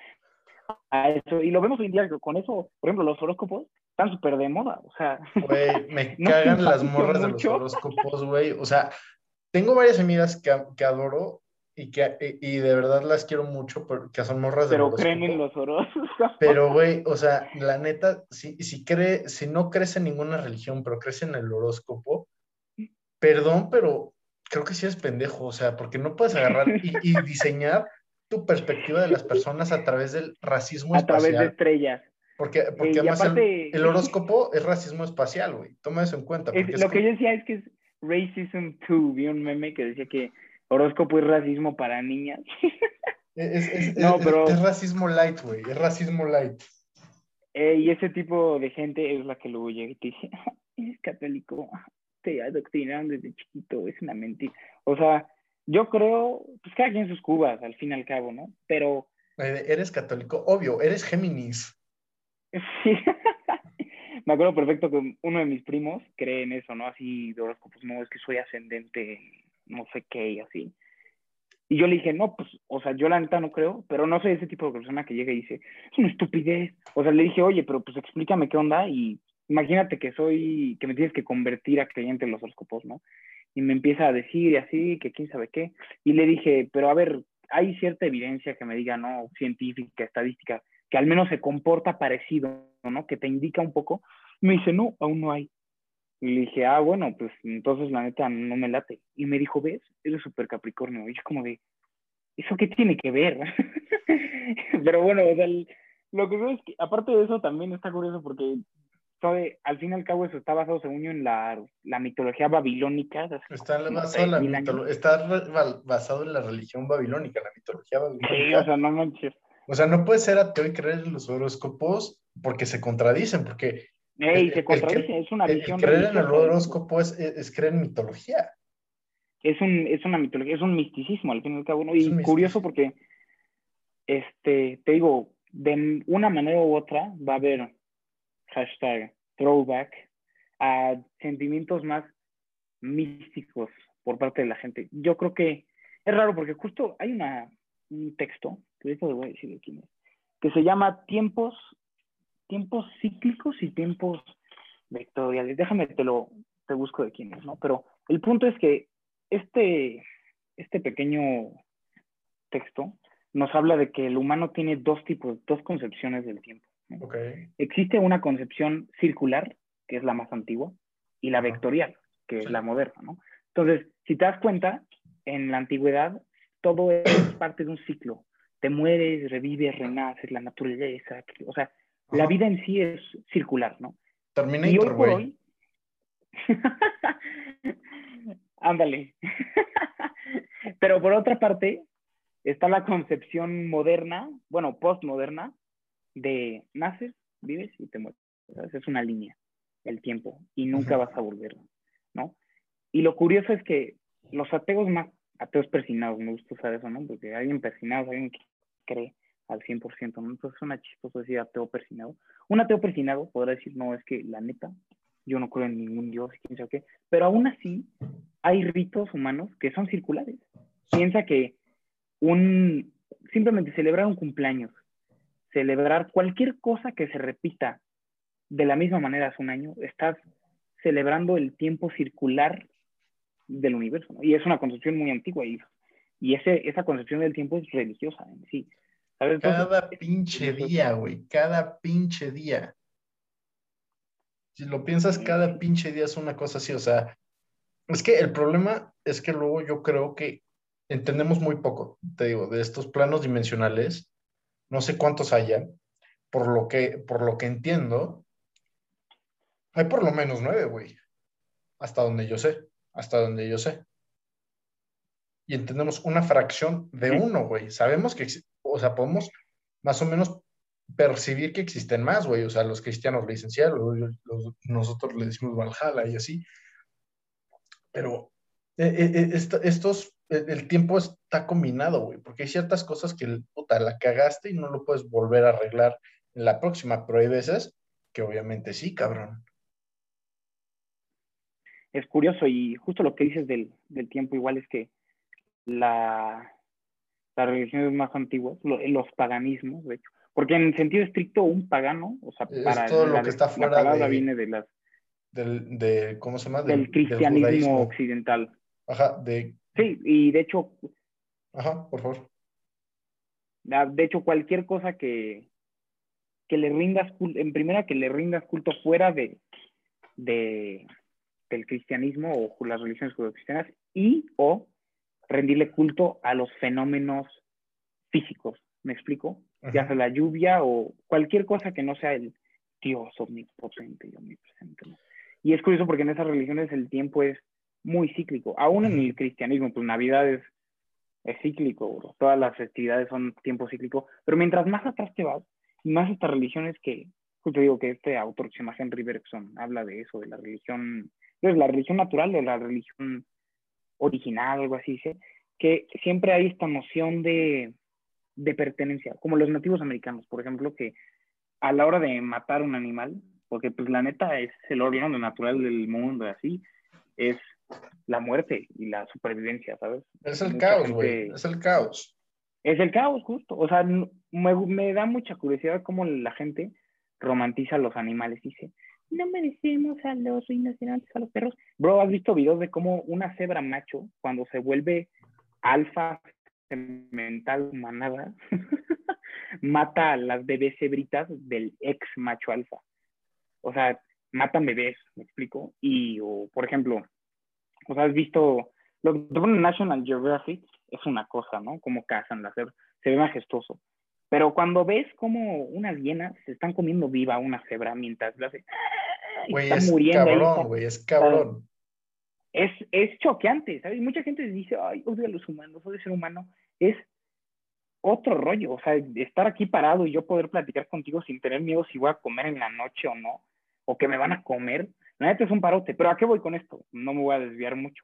a eso. Y lo vemos hoy en día con eso, por ejemplo, los horóscopos están súper de moda, o sea. Güey, me cagan las morras de los horóscopos, güey. O sea, tengo varias amigas que, que adoro y que y, de verdad las quiero mucho porque son morras de Pero creen en los horóscopos. Pero, güey, o sea, la neta, si, si, cree, si no crees en ninguna religión, pero crees en el horóscopo, perdón, pero creo que sí es pendejo, o sea, porque no puedes agarrar y, y diseñar tu perspectiva de las personas a través del racismo a través de estrellas. Porque, porque además el, horóscopo es racismo espacial, güey. Toma eso en cuenta. lo que yo decía es que es Racism 2. Vi un meme que decía que horóscopo es racismo para niñas. Es, no, pero... es racismo light, güey. Es racismo light. Eh, y ese tipo de gente es la que luego llega y te dice, es católico, te adoctrinaron desde chiquito, es una mentira. O sea, yo creo, pues cada quien sus cubas, al fin y al cabo, ¿no? Pero... Eres católico, obvio, eres Géminis. Sí. Me acuerdo perfecto que uno de mis primos cree en eso, ¿no? Así de horóscopos, no, es que soy ascendente, no sé qué, y así. Y yo le dije, no, pues, o sea, yo la neta no creo, pero no soy ese tipo de persona que llega y dice, es una estupidez. O sea, le dije, oye, pero pues explícame qué onda y imagínate que soy, que me tienes que convertir a creyente en los horóscopos, ¿no? y me empieza a decir y así, que quién sabe qué. Y le dije, pero a ver, hay cierta evidencia que me diga, no, científica, estadística, que al menos se comporta parecido, ¿no? Que te indica un poco. Me dice, no, aún no hay. Y le dije, ah, bueno, pues entonces la neta no me late. Y me dijo, ¿ves? Eres súper Capricornio. Y yo como de, ¿eso qué tiene que ver? Pero bueno, o sea, lo que veo es que, aparte de eso, también está curioso porque al fin y al cabo eso está basado, según yo, en la, la mitología babilónica. Está, basado en la está basado en la religión babilónica, la mitología babilónica. Sí, o sea, no manches. O sea, no puede ser ateo y creer en los horóscopos porque se contradicen, porque... Ey, se contradicen, es una visión... creer en el horóscopo es, es, creer en mitología. Es, un, es una mitología, es un misticismo al fin y al cabo, ¿no? Y curioso porque, este, te digo, de una manera u otra va a haber hashtag throwback a sentimientos más místicos por parte de la gente. Yo creo que es raro porque justo hay una, un texto, que te voy a decir de quién es, que se llama Tiempos, tiempos cíclicos y tiempos vectoriales. Déjame, te lo te busco de quién es, ¿no? Pero el punto es que este, este pequeño texto nos habla de que el humano tiene dos tipos, dos concepciones del tiempo. Existe una concepción circular, que es la más antigua, y la vectorial, que es la moderna, ¿no? Entonces, si te das cuenta, en la antigüedad todo es parte de un ciclo. Te mueres, revives, renaces, la naturaleza, o sea, la vida en sí es circular, ¿no? Terminator, güey. Ándale. Pero por otra parte, está la concepción moderna, bueno, postmoderna, de naces, vives y te mueres. Es una línea, el tiempo, y nunca vas a volver, ¿no? Y lo curioso es que los ateos más, ateos persinados, me gusta usar eso, ¿no? Porque alguien persinado, alguien que cree al 100%, ¿no? Entonces suena chistoso decir ateo persinado. Un ateo persinado podrá decir, no, es que la neta, yo no creo en ningún dios, pero aún así hay ritos humanos que son circulares. Piensa que un, simplemente celebrar un cumpleaños celebrar cualquier cosa que se repita de la misma manera hace un año, estás celebrando el tiempo circular del universo. Y es una concepción muy antigua y, y ese, esa concepción del tiempo es religiosa en sí. Cada pinche día, güey, cada pinche día. Si lo piensas, cada pinche día es una cosa así, o sea, es que el problema es que luego yo creo que entendemos muy poco, te digo, de estos planos dimensionales no sé cuántos haya, por lo que, por lo que entiendo, hay por lo menos nueve, güey. Hasta donde yo sé, hasta donde yo sé. Y entendemos una fracción de uno, güey. Sabemos que, o sea, podemos más o menos percibir que existen más, güey. O sea, los cristianos le dicen nosotros le decimos Valhalla y así. Pero eh, eh, eh, estos el tiempo está combinado, güey, porque hay ciertas cosas que, puta, la cagaste y no lo puedes volver a arreglar en la próxima, pero hay veces que obviamente sí, cabrón. Es curioso y justo lo que dices del, tiempo igual es que la, las religiones más antiguas, los paganismos, de hecho. Porque en sentido estricto, un pagano, o sea, para todo lo que está fuera la palabra viene de las del, de, ¿cómo se llama? Del, cristianismo occidental. Ajá, de... Sí, y de hecho... Ajá, por favor. De hecho, cualquier cosa que, que le rindas culto, en primera que le rindas culto fuera de, de del cristianismo o las religiones judio-cristianas y o rendirle culto a los fenómenos físicos, ¿me explico? Ya sea la lluvia o cualquier cosa que no sea el Dios omnipotente y omnipresente. ¿no? Y es curioso porque en esas religiones el tiempo es muy cíclico. Aún en el cristianismo, pues Navidad es, cíclico, todas las festividades son tiempo cíclico, pero mientras más atrás te vas, más estas religiones que, pues te digo que este autor que se llama Henry Bergson habla de eso, de la religión, es la religión natural o la religión original, algo así, dice, que siempre hay esta noción de, de pertenencia, como los nativos americanos, por ejemplo, que a la hora de matar un animal, porque pues la neta es el órgano natural del mundo, así, es la muerte y la supervivencia, ¿sabes? Es el caos, güey, es el caos. Es el caos, justo. O sea, me, me, da mucha curiosidad cómo la gente romantiza a los animales. Dice, no merecemos a los rinocerontes, a los perros. Bro, ¿has visto videos de cómo una cebra macho, cuando se vuelve alfa mental manada, mata a las bebés cebritas del ex macho alfa? o sea, matan bebés, me explico. Y, o, por ejemplo, o sea, has visto, lo que National Geographic es una cosa, ¿no? Cómo cazan la cebra, se ve majestuoso. Pero cuando ves como unas hienas se están comiendo viva una cebra mientras la hace... Güey, es cabrón, güey, es cabrón. Es, es choqueante, ¿sabes? Mucha gente dice, ay, odio a los humanos, odio ser humano. Es otro rollo, o sea, estar aquí parado y yo poder platicar contigo sin tener miedo si voy a comer en la noche o no, o que me van a comer, la neta es un parote. Pero ¿a qué voy con esto? No me voy a desviar mucho.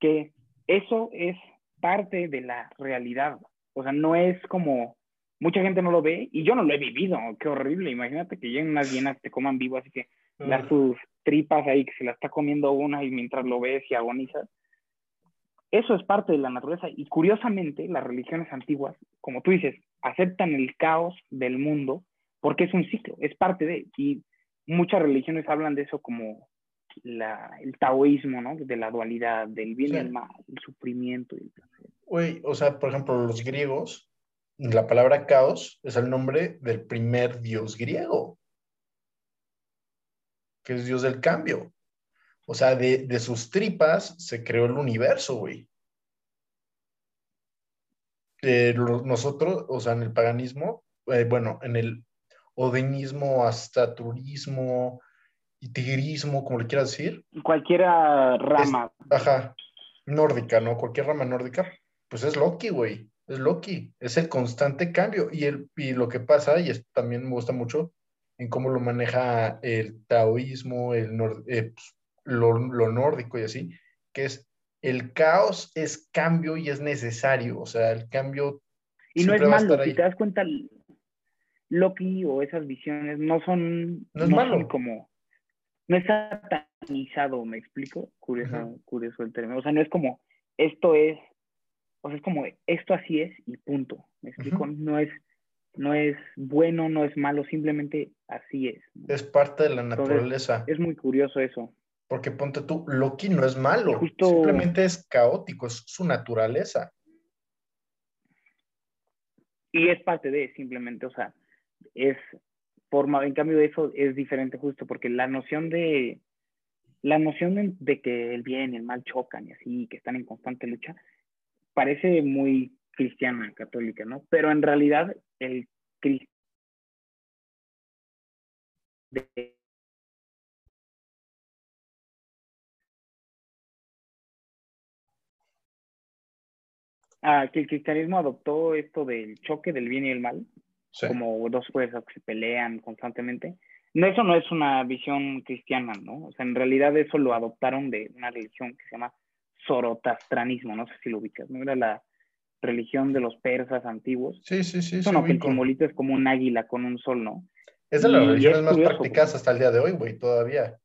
Que eso es parte de la realidad. O sea, no es como mucha gente no lo ve y yo no lo he vivido. Qué horrible. Imagínate que lleguen unas hienas, te coman vivo, así que las tus tripas ahí, que se la está comiendo una y mientras lo ves y agonizas. Eso es parte de la naturaleza. Y curiosamente, las religiones antiguas, como tú dices, aceptan el caos del mundo porque es un ciclo, es parte de. Y muchas religiones hablan de eso como la, el taoísmo, ¿no? De la dualidad, del bien y el mal, el sufrimiento y el placer. Güey, o sea, por ejemplo, los griegos, la palabra caos es el nombre del primer dios griego, que es dios del cambio. O sea, de, de sus tripas se creó el universo, güey. Eh, nosotros, o sea, en el paganismo, eh, bueno, en el odinismo, hasta turismo y tigrismo, como le quieras decir. Cualquier rama. ajá, nórdica, ¿no? Cualquier rama nórdica, pues es Loki, güey. Es Loki, es el constante cambio. Y, el, y lo que pasa, y esto también me gusta mucho, en cómo lo maneja el taoísmo, el eh, pues, lo, lo nórdico y así, que es el caos es cambio y es necesario. O sea, el cambio. Y no es malo, si te das cuenta, Loki o esas visiones no son, no es malo. como, no es satanizado, ¿me explico? Curioso, curioso el término. O sea, no es como, esto es, o sea, es como, esto así es y punto, ¿me explico? No es, no es bueno, no es malo, simplemente así es. Es parte de la naturaleza. es muy curioso eso. Porque ponte tú, Loki no es malo, simplemente es caótico, es su naturaleza. Y es parte de, simplemente, o sea, es forma, en cambio de eso es diferente justo porque la noción de, la noción de, que el bien y el mal chocan y así, que están en constante lucha, parece muy cristiana, católica, ¿no? Pero en realidad el cristiano ah, que el cristianismo adoptó esto del choque del bien y el mal, como dos fuerzas que se pelean constantemente. No, eso no es una visión cristiana, ¿no? O sea, en realidad eso lo adoptaron de una religión que se llama zorotastranismo, no sé si lo ubicas, ¿no? Era la religión de los persas antiguos. Sí, sí, sí. Eso no, que el simbolito es como un águila con un sol, ¿no? Es de las religiones más practicadas hasta el día de hoy, güey, todavía.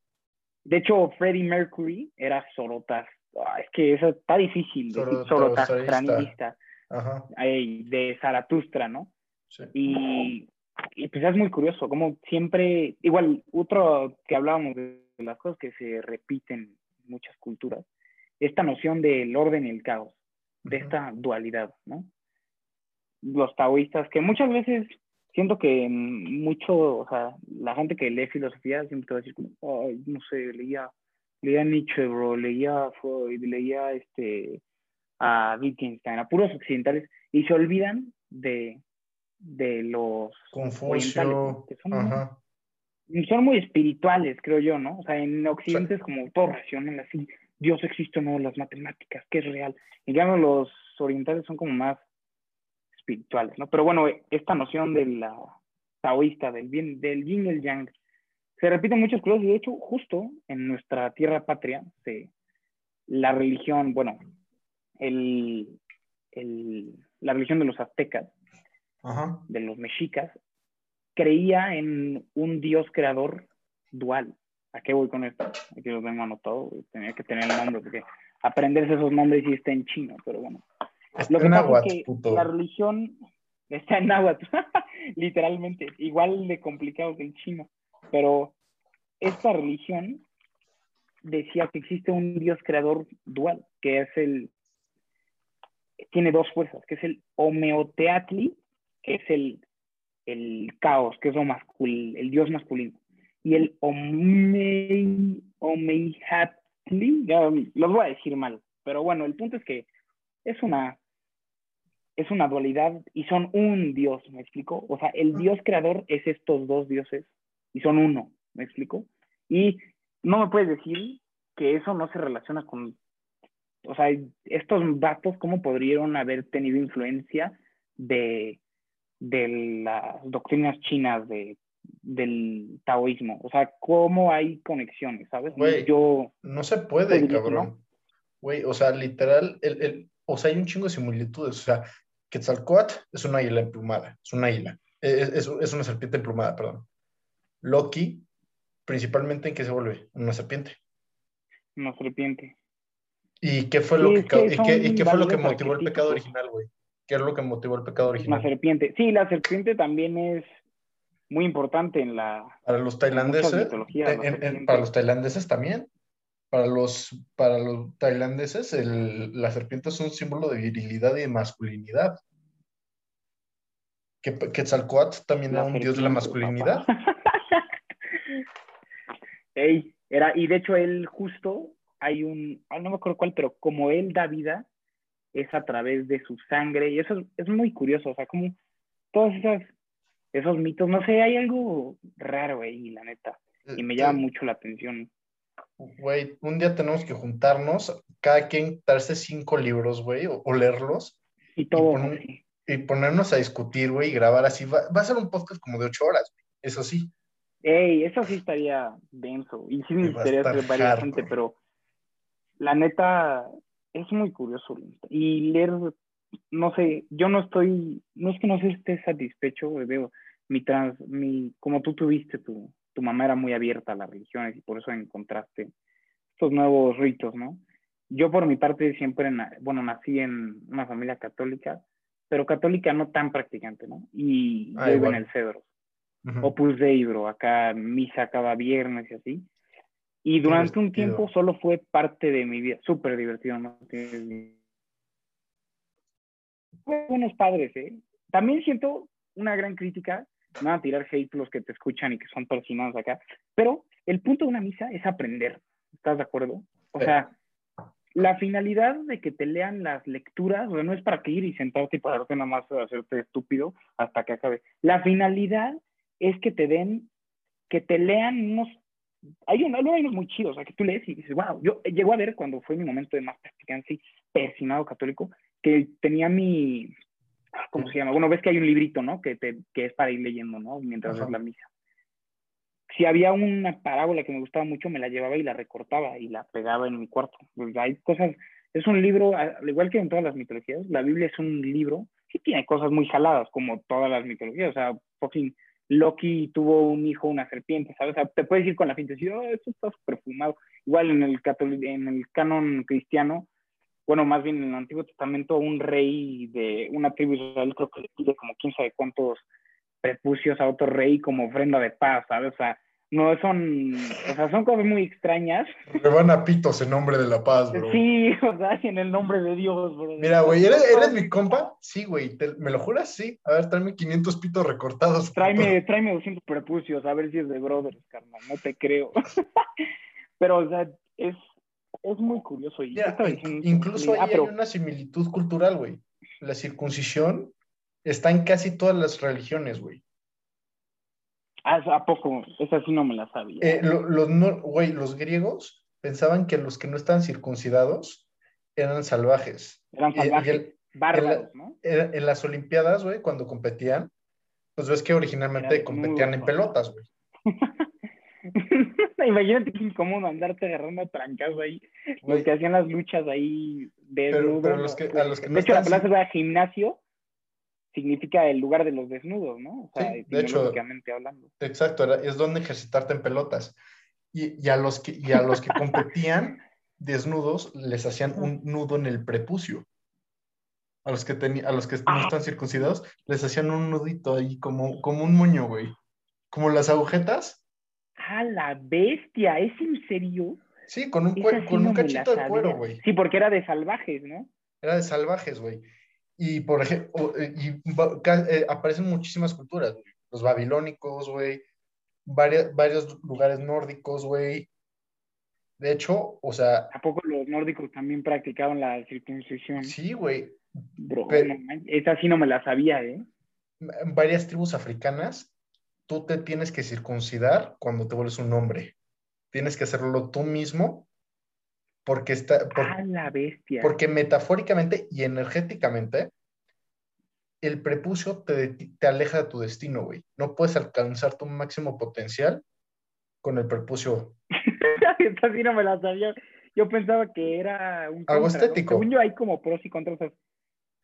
De hecho, Freddie Mercury era zorotas. es que eso está difícil, decir zorotastranista Ajá. de Zaratustra, ¿no? Sí. Y, y, pues es muy curioso, como siempre, igual, otro que hablábamos de las cosas que se repiten en muchas culturas, esta noción del orden y el caos, de esta dualidad, ¿no? Los taoístas, que muchas veces siento que mucho, o sea, la gente que lee filosofía siempre te va a decir ay, no sé, leía, leía Nietzsche, bro, leía Freud, leía este, a Wittgenstein, a puros occidentales, y se olvidan de, de los Confucio, que son, son, muy espirituales, creo yo, ¿no? O sea, en Occidente es como todo racional, así, Dios existe o no, las matemáticas, que es real. Y ya los orientales son como más espirituales, ¿no? Pero bueno, esta noción de la taoísta, del bien, del yin y el yang, se repite en muchos cosas y de hecho, justo en nuestra tierra patria, se, la religión, bueno, el, el, la religión de los aztecas, de los mexicas, creía en un dios creador dual. ¿A qué voy con esto? Aquí lo tengo anotado, tenía que tener el nombre, porque aprenderse esos nombres sí está en chino, pero bueno. Lo que pasa es que la religión está en náhuatl, literalmente, igual de complicado que el chino. Pero esta religión decía que existe un Dios creador dual, que es el, tiene dos fuerzas, que es el homeoteatli, que es el, el caos, que es lo masculino, el Dios masculino, y el omei, omeihatli, ya los voy a decir mal, pero bueno, el punto es que es una es una dualidad y son un Dios, ¿me explico? O sea, el Dios creador es estos dos dioses y son uno, ¿me explico? Y no me puedes decir que eso no se relaciona con, o sea, estos vatos, ¿cómo podrían haber tenido influencia de, de las doctrinas chinas de, del taoísmo? O sea, ¿cómo hay conexiones, sabes? Yo... No se puede, cabrón. Güey, o sea, literal, el, el, o sea, hay un chingo de similitudes. O sea, Quetzalcoatl es una águila emplumada, es una águila, es, es, una serpiente emplumada, perdón. Loki, principalmente en qué se vuelve, una serpiente. Una serpiente. ¿Y qué fue lo que, y qué, fue lo que motivó el pecado original, güey? ¿Qué es lo que motivó el pecado original? Una serpiente. Sí, la serpiente también es muy importante en la. Para los tailandeses. para los tailandeses también para los, para los tailandeses, el, la serpiente es un símbolo de virilidad y de masculinidad. Que Quetzalcoatl también era un dios de la masculinidad. Ey, era, y de hecho él justo, hay un, no me acuerdo cuál, pero como él da vida, es a través de su sangre, y eso es, muy curioso, o sea, como todos esos, esos mitos, no sé, hay algo raro ahí, la neta, y me llama mucho la atención güey, un día tenemos que juntarnos, cada quien darse cinco libros, güey, o, leerlos. Y todo. Y, ponernos a discutir, güey, y grabar así. Va, a ser un podcast como de ocho horas, eso sí. Ey, eso sí estaría denso. Y sí me gustaría hacer varias gente, pero la neta es muy curioso. Y leer, no sé, yo no estoy, no es que no esté satisfecho, veo mi trans, mi, como tú tuviste tu, tu mamá era muy abierta a las religiones y por eso encontraste estos nuevos ritos, ¿no? Yo por mi parte siempre, bueno, nací en una familia católica, pero católica no tan practicante, ¿no? Y ah, vivo en el Cedro. Opus Dei, bro, acá misa cada viernes y así. Y durante un tiempo solo fue parte de mi vida, súper divertido, ¿no? Buenos padres, ¿eh? También siento una gran crítica no a tirar hate los que te escuchan y que son persinados acá, pero el punto de una misa es aprender, ¿estás de acuerdo? O sea, la finalidad de que te lean las lecturas, o sea, no es para que ir y sentarte y pararte nada más a hacerte estúpido hasta que acabe. La finalidad es que te den, que te lean unos hay, un, hay unos muy chidos, o sea, que tú lees y dices, wow, yo llego a ver cuando fue mi momento de más practicante, persinado católico, que tenía mi, ¿cómo se llama? Bueno, ves que hay un librito, ¿no? Que, te, que es para ir leyendo, ¿no? Mientras ves la misa. Si había una parábola que me gustaba mucho, me la llevaba y la recortaba y la pegaba en mi cuarto. Pues hay cosas, es un libro, al igual que en todas las mitologías, la Biblia es un libro que tiene cosas muy jaladas, como todas las mitologías. O sea, fucking Loki tuvo un hijo, una serpiente, ¿sabes? O sea, te puedes ir con la finta y decir, oh, esto está perfumado. Igual en el, en el canon cristiano, bueno, más bien en el Antiguo Testamento, un rey de una tribu israel creo que le pide como quién sabe cuántos prepucios a otro rey como ofrenda de paz, ¿sabes? O sea, no son, o sea, son cosas muy extrañas. Le van a pitos en nombre de la paz, bro. Sí, o sea, en el nombre de Dios, bro. Mira, güey, ¿eres, ¿eres, mi compa? Sí, güey, ¿me lo juras? Sí. A ver, tráeme 500 pitos recortados. Tráeme, tráeme 200 prepucios, a ver si es de brothers, carnal, no te creo. Pero, o sea, es, es muy curioso. Y incluso ahí ah, hay una similitud cultural, güey. La circuncisión está en casi todas las religiones, güey. Ah, ¿A poco? Esa sí no me la sabía. Eh, los, no, güey, los griegos pensaban que los que no estaban circuncidados eran salvajes. Eran salvajes, bárbaros, en ¿no? En las Olimpiadas, güey, cuando competían, pues ves que originalmente competían en pelotas, güey. Imagínate qué incómodo andarte agarrando a trancas ahí. Los que hacían las luchas ahí desnudos. Pero, los que, a los que no de hecho, la plaza de gimnasio significa el lugar de los desnudos, ¿no? O sea, sí, de hecho, hablando. Exacto, es donde ejercitarte en pelotas. Y, a los que, y a los que competían desnudos les hacían un nudo en el prepucio. A los que, a los que no ah. están circuncidados les hacían un nudito ahí como, como un moño, güey. Como las agujetas. ¡Ah, la bestia! ¿Es en serio? Sí, con un, con un cachito de cuero, güey. Sí, porque era de salvajes, ¿no? Era de salvajes, güey. Y, por ejemplo, eh, y, eh, aparecen muchísimas culturas, Los babilónicos, güey. varios lugares nórdicos, güey. De hecho, o sea... ¿A poco los nórdicos también practicaban la circuncisión? Sí, güey. Bro, esa sí no me la sabía, ¿eh? Varias tribus africanas, tú te tienes que circuncidar cuando te vuelves un hombre. Tienes que hacerlo tú mismo porque está... la bestia. Porque metafóricamente y energéticamente, el prepucio te, te aleja de tu destino, güey. No puedes alcanzar tu máximo potencial con el prepucio. Esta sí no me la sabía. Yo pensaba que era un... Algo estético. Según yo hay como pros y contras.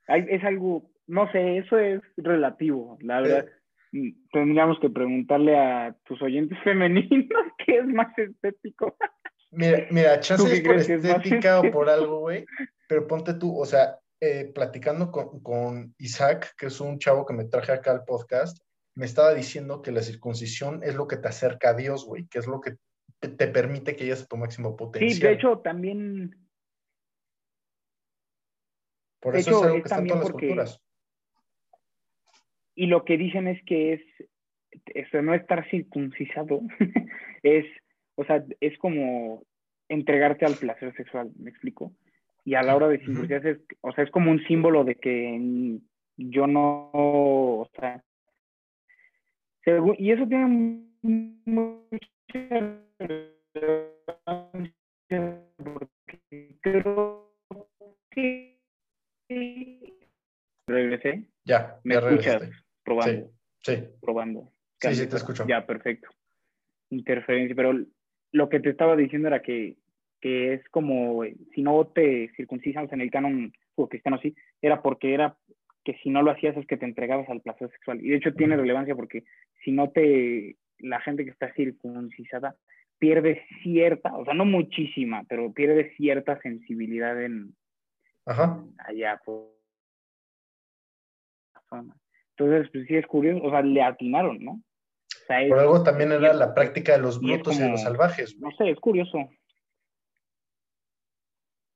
es algo, no sé, eso es relativo, la verdad. Mm, tendríamos que preguntarle a tus oyentes femeninos qué es más estético. Mira, mira chance es por estética o por algo, güey, pero ponte tú, o sea, eh, platicando con, con, Isaac, que es un chavo que me traje acá al podcast, me estaba diciendo que la circuncisión es lo que te acerca a Dios, güey, que es lo que te, permite que llegues a tu máximo potencial. Sí, de hecho, también... Por eso es algo que está en todas las culturas. Y lo que dicen es que es, eso no estar circuncisado, es o sea, es como entregarte al placer sexual, ¿me explico? Y a la hora de circuncisarse, es, o sea, es como un símbolo de que yo no, o sea, y eso tiene mucha creo que regresé. Ya, me escuchas probando. Sí, sí. Probando. Sí, sí, te escucho. Ya, perfecto. Interferencia, pero lo que te estaba diciendo era que, que es como, si no te circuncidas en el canon cristiano sí, era porque era que si no lo hacías es que te entregabas al placer sexual. Y de hecho tiene relevancia porque si no te, la gente que está circuncisada pierde cierta, o sea, no muchísima, pero pierde cierta sensibilidad en Ajá. allá. Pues. Entonces, pues sí es curioso, o sea, le atinaron, ¿no? Por algo también era la práctica de los brutos y, de los salvajes. No sé, es curioso.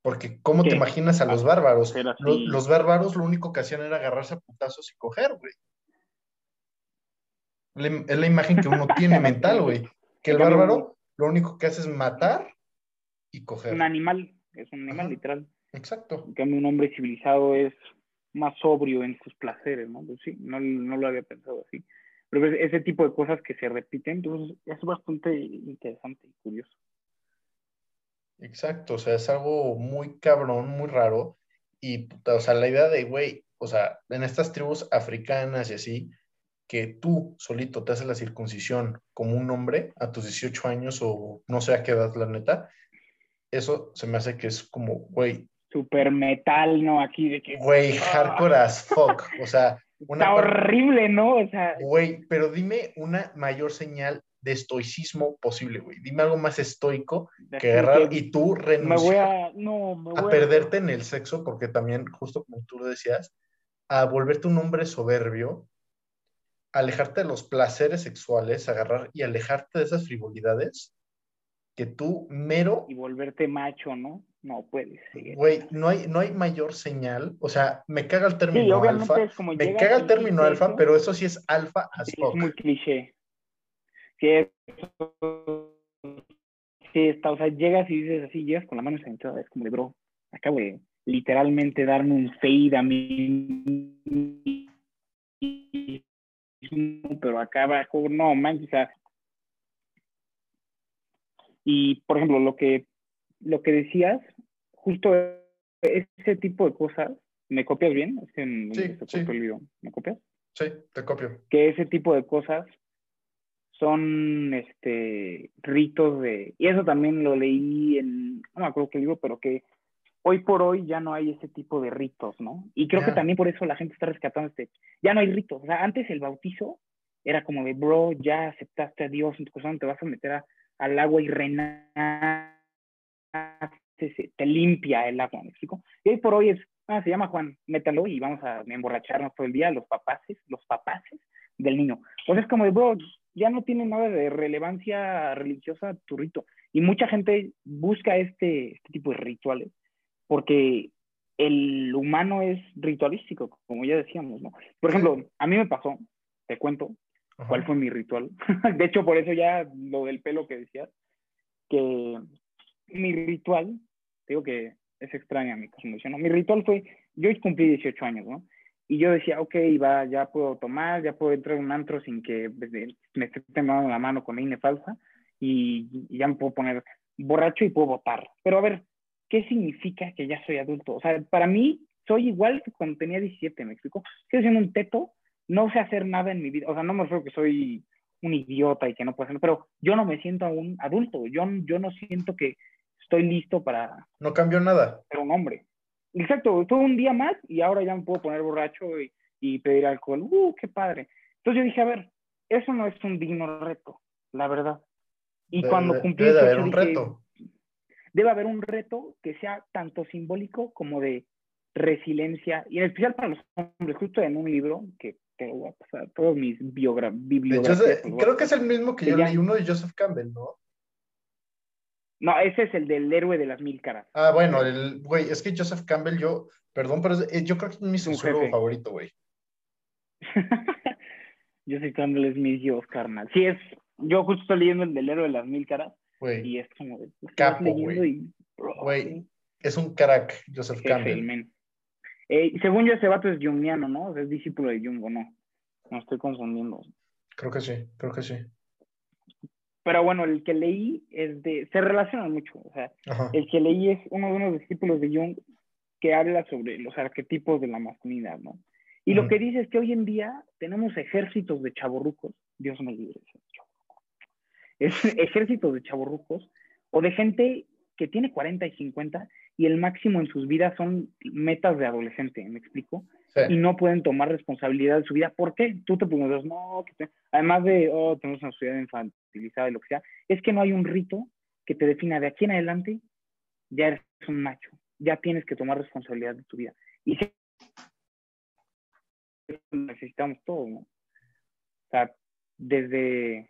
Porque, ¿cómo te imaginas a los bárbaros? Los, bárbaros lo único que hacían era agarrarse a putazos y coger, güey. Es la imagen que uno tiene mental, güey. Que el bárbaro lo único que hace es matar y coger. Un animal, es un animal literal. Exacto. En cambio, un hombre civilizado es más sobrio en sus placeres, ¿no? Pues sí, no, no lo había pensado así. Pero ese tipo de cosas que se repiten, entonces es bastante interesante y curioso. Exacto, o sea, es algo muy cabrón, muy raro. Y, o sea, la idea de, güey, o sea, en estas tribus africanas y así, que tú solito te haces la circuncisión como un hombre a tus 18 años o no sé a qué edad, la neta, eso se me hace que es como, güey. Super metal, ¿no? Aquí de que. Güey, hardcore as fuck. O sea, Está horrible, ¿no? O sea. Güey, pero dime una mayor señal de estoicismo posible, güey. Dime algo más estoico que agarrar y tú renunciar me voy a, no, me voy a, perderte en el sexo, porque también, justo como tú lo decías, a volverte un hombre soberbio, alejarte de los placeres sexuales, agarrar y alejarte de esas frivolidades que tú mero... Y volverte macho, ¿no? No puedes ser. Güey, no hay, no hay mayor señal. O sea, me caga el término alfa. Me caga el término alfa, pero eso sí es alfa as Es muy cliché. Sí, sí, está, o sea, llegas y dices así, llegas con la mano sentada, es como de bro, acabo de literalmente darme un fade a mí pero acá abajo, no, man, o sea, y por ejemplo, lo que, lo que decías, justo ese tipo de cosas, ¿me copias bien? Es que sí, sí. el. ¿Me copias? Sí, te copio. Que ese tipo de cosas son este ritos de y eso también lo leí en no me acuerdo qué libro pero que hoy por hoy ya no hay ese tipo de ritos no y creo que también por eso la gente está rescatando este ya no hay ritos o sea antes el bautizo era como de bro ya aceptaste a Dios en tu corazón te vas a meter a, al agua y renace te limpia el agua ¿me explico? y hoy por hoy es ah se llama Juan métalo y vamos a emborracharnos todo el día los papaces los papaces del niño pues es como de bro ya no tiene nada de relevancia religiosa tu rito. Y mucha gente busca este, este tipo de rituales porque el humano es ritualístico, como ya decíamos, ¿no? Por ejemplo, a mí me pasó, te cuento, cuál fue mi ritual. de hecho, por eso ya lo del pelo que decías, que mi ritual, digo que es extraña mi cosmovisión, mi ritual fue, yo cumplí 18 años, ¿no? Y yo decía, ok, va, ya puedo tomar, ya puedo entrar a un antro sin que me esté temblando la mano con INE falsa y, ya me puedo poner borracho y puedo votar. Pero a ver, ¿qué significa que ya soy adulto? O sea, para mí soy igual que cuando tenía 17, ¿me explico? Estoy haciendo un teto, no sé hacer nada en mi vida, o sea, no me refiero que soy un idiota y que no puedo hacer, pero yo no me siento aún adulto, yo, yo no siento que estoy listo para... No cambió nada. Ser un hombre. Exacto, fue un día más y ahora ya me puedo poner borracho y, pedir alcohol. ¡Uh, qué padre! Entonces yo dije, a ver, eso no es un digno reto, la verdad. Y cuando cumplí debe haber un reto. Debe haber un reto que sea tanto simbólico como de resiliencia, y en especial para los hombres, justo en un libro que te lo voy a pasar, todos mis bibliografías. creo que es el mismo que yo leí, uno de Joseph Campbell, ¿no? No, ese es el del héroe de las mil caras. Ah, bueno, el güey, es que Joseph Campbell, yo, perdón, pero eh, yo creo que es mi susurro favorito, güey. Joseph Campbell es mi dios, carnal. Sí, es, yo justo estoy leyendo el del héroe de las mil caras. Güey. Y es como de, Capo, güey. Güey, es un crack, Joseph Campbell. Eh, según yo, ese vato es jungiano, ¿no? es discípulo de Jung, ¿o no? No estoy confundiendo. Creo que sí, creo que sí. Pero bueno, el que leí es de, se relaciona mucho, o sea, el que leí es uno de unos discípulos de Jung que habla sobre los arquetipos de la masculinidad, ¿no? Y lo que dice es que hoy en día tenemos ejércitos de chaborrucos, Dios me libre, es ejércitos de chaborrucos o de gente que tiene 40 y 50 y el máximo en sus vidas son metas de adolescente, ¿me explico? Y no pueden tomar responsabilidad de su vida. ¿Por qué? Tú te preguntas, no, que además de, oh, tenemos una sociedad infantilizada y lo que sea, es que no hay un rito que te defina de aquí en adelante, ya eres un macho, ya tienes que tomar responsabilidad de tu vida. Y si necesitamos todo, ¿no? O sea, desde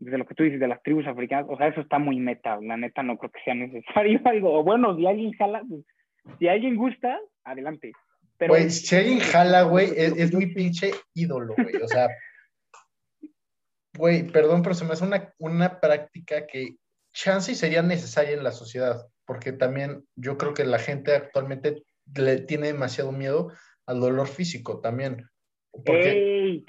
desde lo que tú dices de las tribus africanas, o sea, eso está muy meta, la neta no creo que sea necesario algo, o bueno, si alguien jala, pues, si alguien gusta, adelante. Pero güey, si alguien jala, güey, es, mi pinche ídolo, güey, o sea, güey, perdón, pero se me hace una, una práctica que chance sería necesaria en la sociedad, porque también yo creo que la gente actualmente le tiene demasiado miedo al dolor físico también. Porque,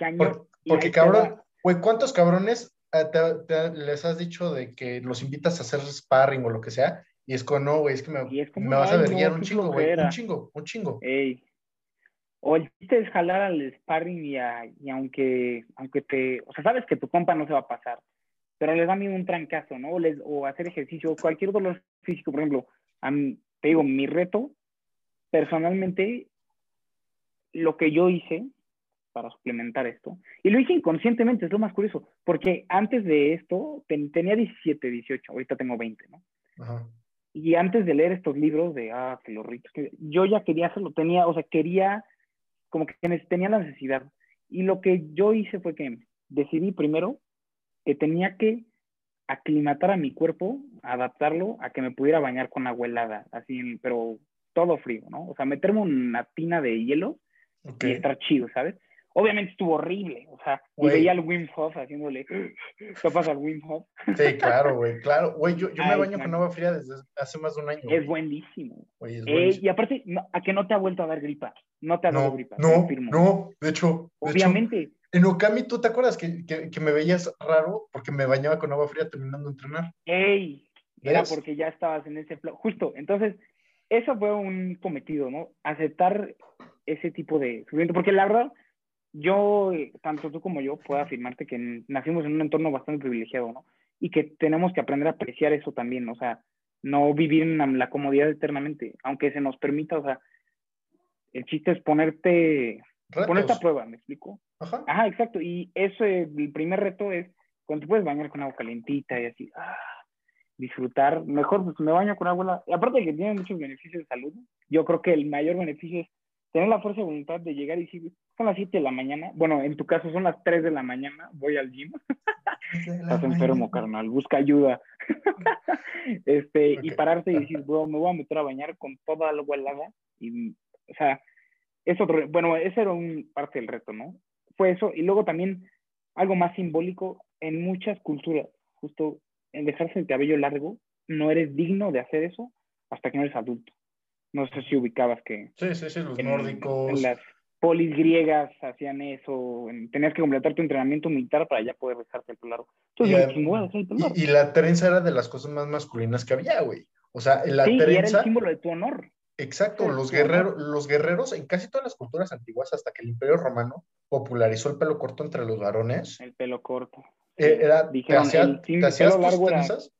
porque cabrón, güey, ¿cuántos cabrones Ah, les has dicho de que los invitas a hacer sparring o lo que sea, y es como, no, güey, es que me, me vas a verguiar un chingo, güey, un chingo, un chingo. O el chiste es jalar al sparring y, y, aunque, aunque te, o sea, sabes que tu compa no se va a pasar, pero les da miedo un trancazo, ¿no? O, les, o hacer ejercicio, cualquier dolor físico, por ejemplo, a te digo, mi reto, personalmente, lo que yo hice para suplementar esto. Y lo hice inconscientemente, es lo más curioso, porque antes de esto tenía 17, 18, ahorita tengo 20, ¿no? Ajá. Y antes de leer estos libros de, ah, que los ritos, que yo ya quería hacerlo, tenía, o sea, quería, como que tenía la necesidad. Y lo que yo hice fue que decidí primero que tenía que aclimatar a mi cuerpo, adaptarlo a que me pudiera bañar con agua helada, así, pero todo frío, ¿no? O sea, meterme una tina de hielo y estar chido, ¿sabes? Obviamente estuvo horrible, o sea, y veía al Wim Hof haciéndole, ¿qué pasa al Wim Hof? Sí, claro, güey, claro. Güey, yo, yo me baño con agua fría desde hace más de un año. Es buenísimo. Eh, y aparte, ¿a que no te ha vuelto a dar gripa? No te ha dado gripa. No, no, de hecho. Obviamente. en Okami, ¿tú te acuerdas que, que, que, me veías raro porque me bañaba con agua fría terminando de entrenar? ¡Ey! Era porque ya estabas en ese flow. Justo, entonces, eso fue un cometido, ¿no? Aceptar ese tipo de sufrimiento, porque la verdad yo, eh, tanto tú como yo, puedo afirmarte que nacimos en un entorno bastante privilegiado, ¿no? Y que tenemos que aprender a apreciar eso también, o sea, no vivir en la comodidad eternamente, aunque se nos permita, o sea, el chiste es ponerte, ponerte a prueba, ¿me explico? Ajá. Ajá, exacto, y eso, el primer reto es cuando te puedes bañar con agua calentita y así, ah, disfrutar, mejor pues me baño con agua, aparte de que tiene muchos beneficios de salud, yo creo que el mayor beneficio es tener la fuerza de voluntad de llegar y decir, son las 7 de la mañana, bueno, en tu caso son las 3 de la mañana, voy al gym. Estás enfermo, carnal, busca ayuda. este, y pararte y decir, bro, me voy a meter a bañar con toda el agua helada. Y, o sea, es otro, bueno, ese era un parte del reto, ¿no? Fue eso. Y luego también algo más simbólico, en muchas culturas, justo en dejarse el cabello largo, no eres digno de hacer eso hasta que no eres adulto. No sé si ubicabas que... Sí, sí, sí, los nórdicos. En las polis griegas hacían eso. tenías que completar tu entrenamiento militar para ya poder dejarte el pelo largo. y, y, la trenza era de las cosas más masculinas que había, güey. O sea, la sí, trenza... Y era el símbolo de tu honor. Exacto, los guerreros, los guerreros en casi todas las culturas antiguas, hasta que el Imperio Romano popularizó el pelo corto entre los varones. El pelo corto. Eh, era, Dijeron, te, hacías tus trenzas,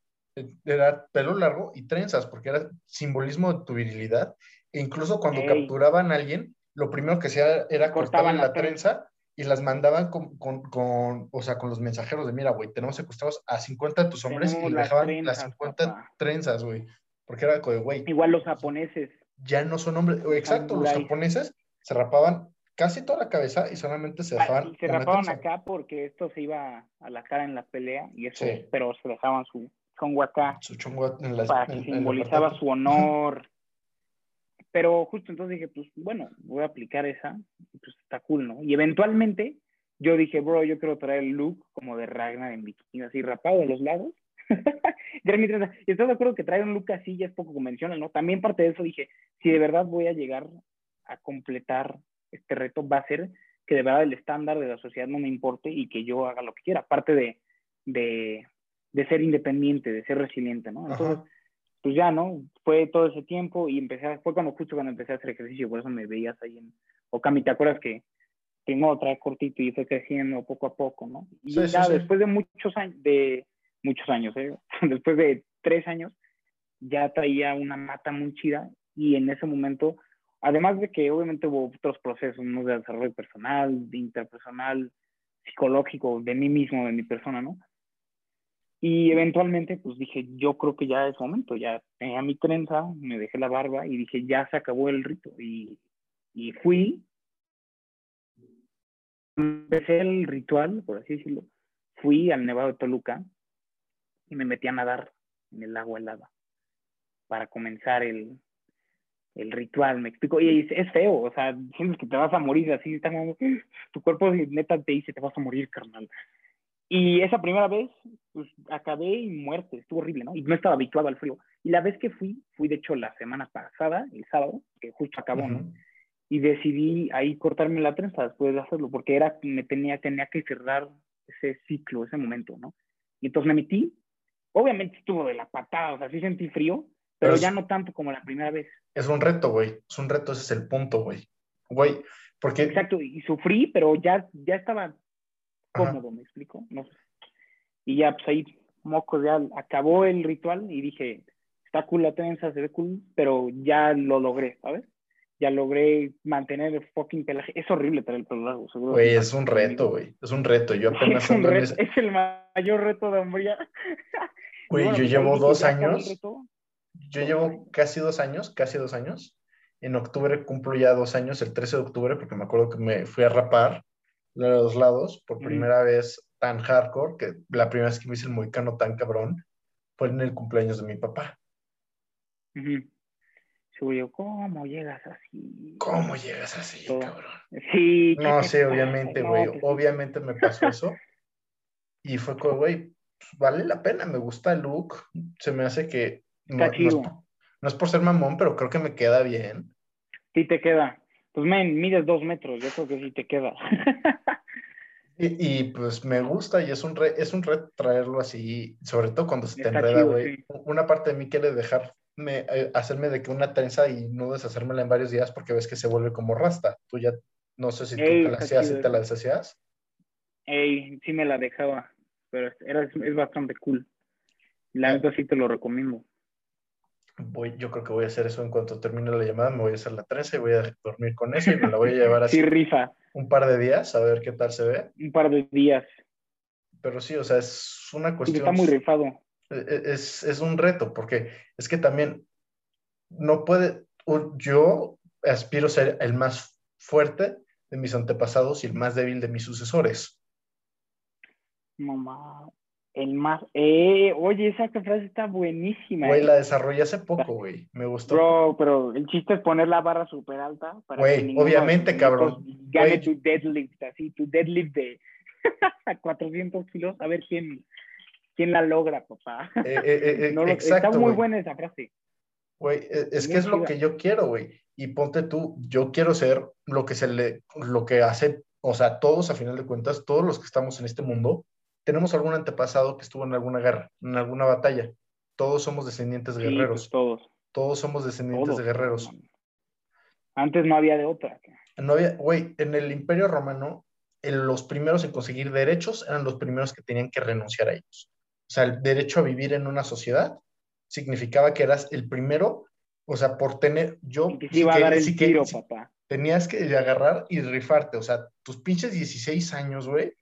era pelo largo y trenzas, porque era simbolismo de tu virilidad. E incluso cuando capturaban a alguien, lo primero que hacía era cortaban la, trenza y las mandaban con, con, con, o sea, con los mensajeros de, mira, güey, tenemos secuestrados a 50 de tus hombres y dejaban las 50 trenzas, güey. Porque era de, güey. Igual los japoneses. Ya no son hombres, exacto, los japoneses se rapaban casi toda la cabeza y solamente se ah, dejaban. se rapaban acá porque esto se iba a la cara en la pelea y eso, pero se dejaban su, chongo acá. para que simbolizaba su honor. Pero justo entonces dije, pues bueno, voy a aplicar esa, pues está cool, ¿no? Y eventualmente yo dije, bro, yo quiero traer el look como de Ragnar en bikini, así rapado a los lados. y estoy de acuerdo que traer un look así ya es poco convencional, ¿no? También parte de eso dije, si de verdad voy a llegar a completar este reto, va a ser que de verdad el estándar de la sociedad no me importe y que yo haga lo que quiera, aparte de, de, de ser independiente, de ser resiliente, ¿no? Entonces, pues ya, ¿no? Fue todo ese tiempo y empecé, fue cuando justo cuando empecé a hacer ejercicio, por eso me veías ahí en Okami, ¿te acuerdas que tengo otra cortito y fue creciendo poco a poco, ¿no? Y ya después de muchos años, de muchos años, ¿eh? después de tres años, ya traía una mata muy chida y en ese momento, además de que obviamente hubo otros procesos, ¿no? De desarrollo personal, de interpersonal, psicológico, de mí mismo, de mi persona, ¿no? Y eventualmente, pues dije, yo creo que ya es momento, ya tenía mi trenza, me dejé la barba y dije, ya se acabó el rito. Y, y fui, empecé el ritual, por así decirlo, fui al Nevado de Toluca y me metí a nadar en el agua helada para comenzar el, el ritual, me explico, y es, feo, o sea, sientes que te vas a morir, así, tu cuerpo neta te dice, te vas a morir, carnal. Y esa primera vez, pues acabé y muerte, estuvo horrible, ¿no? Y no estaba habituado al frío. Y la vez que fui, fui de hecho la semana pasada, el sábado, que justo acabó, ¿no? Y decidí ahí cortarme la trenza después de hacerlo, porque era, me tenía, tenía que cerrar ese ciclo, ese momento, ¿no? Y entonces me metí, obviamente estuvo de la patada, o sea, sí sentí frío, pero, ya no tanto como la primera vez. Es un reto, güey, es un reto, ese es el punto, güey. Güey, porque... Exacto, y sufrí, pero ya, ya estaba cómodo, ¿me explico? No sé. Y ya, pues ahí, moco, ya acabó el ritual y dije, está cool la trenza, se ve cool, pero ya lo logré, ¿sabes? ya logré mantener el fucking pelaje. Es horrible traer el pelo largo, seguro. Güey, es un reto, güey. Es un reto. Yo apenas Es, ando en ese- es el mayor reto de hombría. Güey, bueno, yo llevo dos años. Yo llevo casi dos años, casi dos años. En octubre cumplo ya dos años, el 13 de octubre, porque me acuerdo que me fui a rapar los lados por primera vez tan hardcore, que la primera vez que me hice el moicano tan cabrón fue en el cumpleaños de mi papá. Seguro yo, ¿cómo llegas así? ¿Cómo llegas así, Todo. cabrón? Sí. ¿qué No, sí, obviamente, No, güey. sí. Obviamente me pasó eso. Y fue como, güey, pues, vale la pena, me gusta el look. Se me hace que no, no es, no es por ser mamón, pero creo que me queda bien. Sí te queda. Pues, men, mides dos metros, yo creo que sí te queda. Y, y, pues me gusta y es un, re- es un reto traerlo así, sobre todo cuando se te enreda, güey. sí. Una parte de mí quiere dejarme, eh, hacerme de que una trenza y no deshacérmela en varios días porque ves que se vuelve como rasta. Tú ya, no sé si tú Ey, te la hacías y te la deshacías. Ey, sí me la dejaba, pero era, es bastante cool. La Ah. neta sí te lo recomiendo. Voy, yo creo que voy a hacer eso en cuanto termine la llamada, me voy a hacer la trenza y voy a dormir con eso y me la voy a llevar así Sí rifa, un par de días a ver qué tal se ve. un par de días. Pero sí, o sea, es una cuestión. está muy rifado. e- es, es un reto, porque es que también no puede, yo aspiro a ser el más fuerte de mis antepasados y el más débil de mis sucesores. Mamá, el más... Eh, oye, esa frase está buenísima. Güey, eh. la desarrollé hace poco, güey, me gustó. Bro, pero el chiste es poner la barra súper alta para Güey, que ninguno obviamente, cabrón. Gane Güey. tu deadlift, así, tu deadlift de a 400 kilos, a ver quién, quién la logra, papá. Eh, eh, No lo- exacto, está muy güey. buena esa frase. Güey, e- es que es lo que yo quiero, güey. Y ponte tú, yo quiero ser lo que se le, lo que hace, o sea, todos a final de cuentas, todos los que estamos en este mundo, tenemos algún antepasado que estuvo en alguna guerra, en alguna batalla. Todos somos descendientes de Sí, guerreros. pues todos. Todos somos descendientes todos, de guerreros. Antes no había de otra. No había, güey, en el Imperio Romano, en los primeros en conseguir derechos eran los primeros que tenían que renunciar a ellos. O sea, el derecho a vivir en una sociedad significaba que eras el primero, o sea, por tener, yo, Y que sí iba a que- dar el tiro, papá. tenías que agarrar y rifarte, o sea, tus pinches 16 años, güey,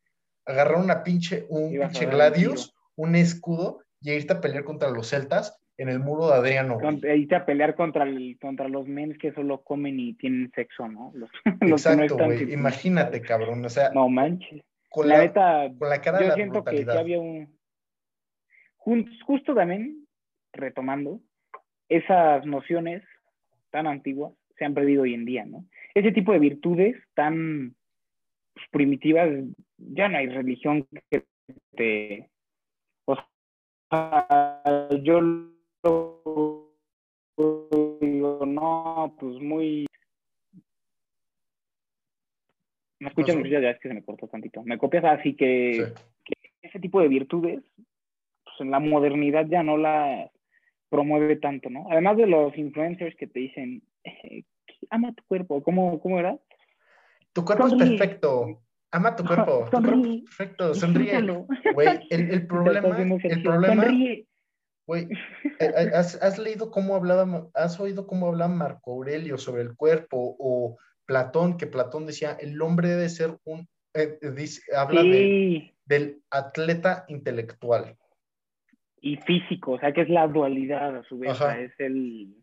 agarrar una pinche, un Ibas pinche gladius, un escudo y irte a pelear contra los celtas en el muro de Adriano, güey. Con- irte a pelear contra, el, contra los men que solo comen y tienen sexo, ¿no? Los, Exacto, güey, imagínate, cabrón, o sea, No manches. con La la, neta, con la cara de yo la siento que sí había un... Justo también, retomando, esas nociones tan antiguas se han perdido hoy en día, ¿no? Ese tipo de virtudes tan pues, primitivas, ya no hay religión que te... O sea, yo lo digo, no, pues muy... ¿Me escuchas? Pasó. Ya es que se me cortó tantito. ¿Me copias? Así que Sí. ese tipo de virtudes, pues en la modernidad ya no la promueve tanto, ¿no? Además de los influencers que te dicen, eh, ama tu cuerpo, ¿cómo, cómo era? Tu cuerpo es perfecto. Ama tu cuerpo. Sonríe. perfecto. Sonríe. Güey, el, problema, el problema, Sonríe. güey, ¿has, has leído cómo hablaba, has oído cómo hablaba Marco Aurelio sobre el cuerpo o Platón, que Platón decía, el hombre debe ser un, eh, eh, dice- habla de, del atleta intelectual. y físico, o sea, que es la dualidad a su vez, Ajá. es el,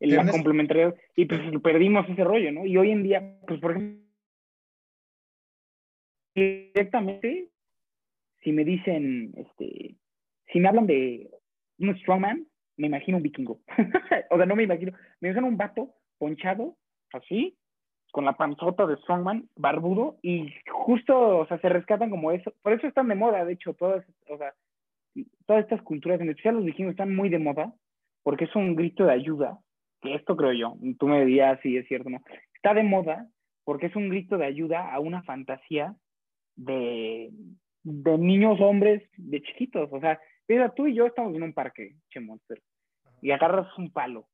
el- la complementariedad. Y pues perdimos ese rollo, ¿no? Y hoy en día, pues por ejemplo, directamente, si me dicen, este, si me hablan de un strongman, me imagino un vikingo. o sea, no me imagino, me imagino un vato ponchado, así, con la panzota de strongman, barbudo, y justo, o sea, se rescatan como eso. Por eso están de moda, de hecho, todas, o sea, todas estas culturas, en especial los vikingos, están muy de moda, porque es un grito de ayuda, que esto creo yo, tú me dirías si es cierto no, está de moda porque es un grito de ayuda a una fantasía de, de niños hombres de chiquitos. O sea, mira, tú y yo estamos en un parque, che monster, y agarras un palo,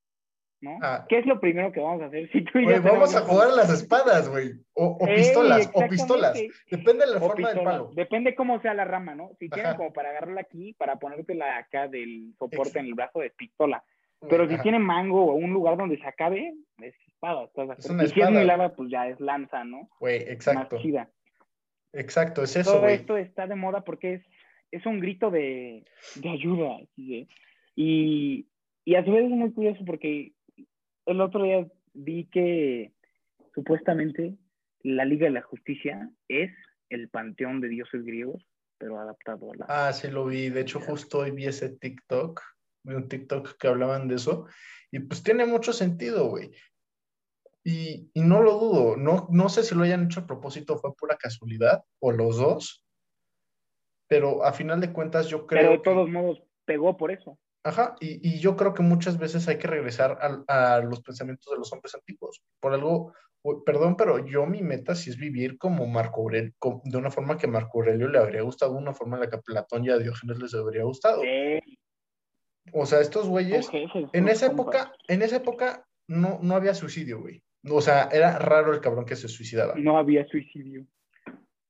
¿no? Ah. ¿Qué es lo primero que vamos a hacer si tú y yo vamos a jugar a las espadas, güey. O, o Ey, pistolas, o pistolas. Depende de la O forma del palo. Depende cómo sea la rama, ¿no? Si tienen Ajá. como para agarrarla aquí, para ponértela acá del soporte en el brazo de pistola. Pero si tiene mango o un lugar donde se acabe, es espada, ¿estás de Es una y si es espada. muy larga, pues ya es lanza, ¿no? Güey, exacto. Más chida. Exacto, es eso, Todo esto está de moda porque es, es un grito de, de ayuda. ¿sí? Y, y a su vez es muy curioso porque el otro día vi que supuestamente la Liga de la Justicia es el panteón de dioses griegos, pero adaptado a la... Ah, sí lo vi. De hecho, justo hoy vi ese TikTok, vi un TikTok que hablaban de eso, y pues tiene mucho sentido, güey. Y, y no lo dudo, no, no sé si lo hayan hecho a propósito, fue pura casualidad, o los dos, pero a final de cuentas yo creo pero de que- todos modos pegó por eso. Ajá, y, y yo creo que muchas veces hay que regresar a, los pensamientos de los hombres antiguos. Por algo, perdón, pero yo mi meta sí es vivir como Marco Aurelio, de una forma que Marco Aurelio le habría gustado, una forma en la que a Platón y a Diógenes les habría gustado. Sí, O sea, estos güeyes, en esa compas. época, en esa época no, no había suicidio, güey. O sea, era raro el cabrón que se suicidaba. No había suicidio.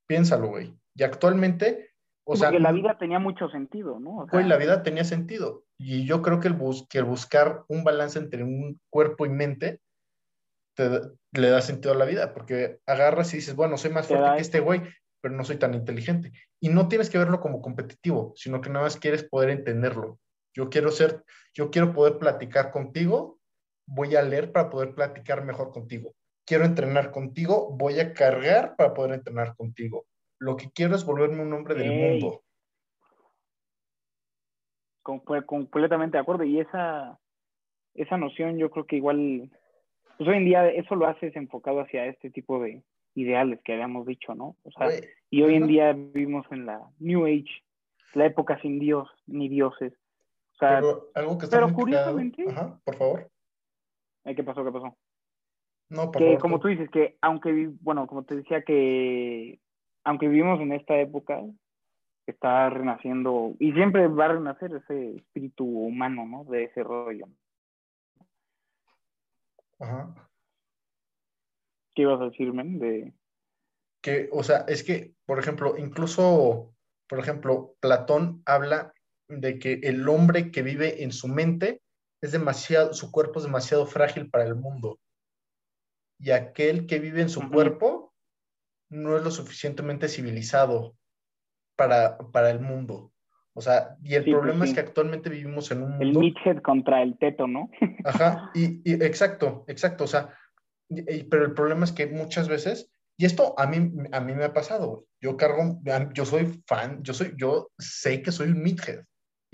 Piénsalo, güey. Y actualmente, o sea, porque la vida tenía mucho sentido, ¿no? O sea, Güey, la vida tenía sentido. Y yo creo que el, bus- que el buscar un balance entre un cuerpo y mente te le da sentido a la vida, porque agarras y dices, bueno, soy más Te fuerte que este güey, pero no soy tan inteligente. Y no tienes que verlo como competitivo, sino que nada más quieres poder entenderlo. Yo quiero ser, yo quiero poder platicar contigo, voy a leer para poder platicar mejor contigo. Quiero entrenar contigo, voy a cargar para poder entrenar contigo. Lo que quiero es volverme un hombre del mundo. con- fue completamente de acuerdo. Y esa, esa noción yo creo que igual, pues hoy en día eso lo haces enfocado hacia este tipo de ideales que habíamos dicho, ¿no? O sea, y hoy en día vivimos en la New Age, la época sin Dios ni dioses. O sea, Pero algo que está pero muy cagado- curiosamente- Ajá, por favor. ¿Eh, ¿qué pasó? ¿Qué pasó? No, por que favor. como tú dices, que aunque, bueno, como te decía, que aunque vivimos en esta época, está renaciendo, y siempre va a renacer ese espíritu humano, ¿no? De ese rollo. Ajá. ¿Qué ibas a decir, men? De... Que, o sea, es que, por ejemplo, incluso, por ejemplo, Platón habla de que el hombre que vive en su mente es demasiado, su cuerpo es demasiado frágil para el mundo. Y aquel que vive en su Ujú. cuerpo no es lo suficientemente civilizado para, para el mundo. O sea, y el Sí, pues problema es sí. que actualmente vivimos en un El mundo Meathead contra el Teto, ¿no? Ajá, y, y exacto, exacto, o sea, y- y- pero el problema es que muchas veces, y esto a mí, a mí me ha pasado, yo cargo, yo soy fan, yo soy, yo sé que soy un meathead,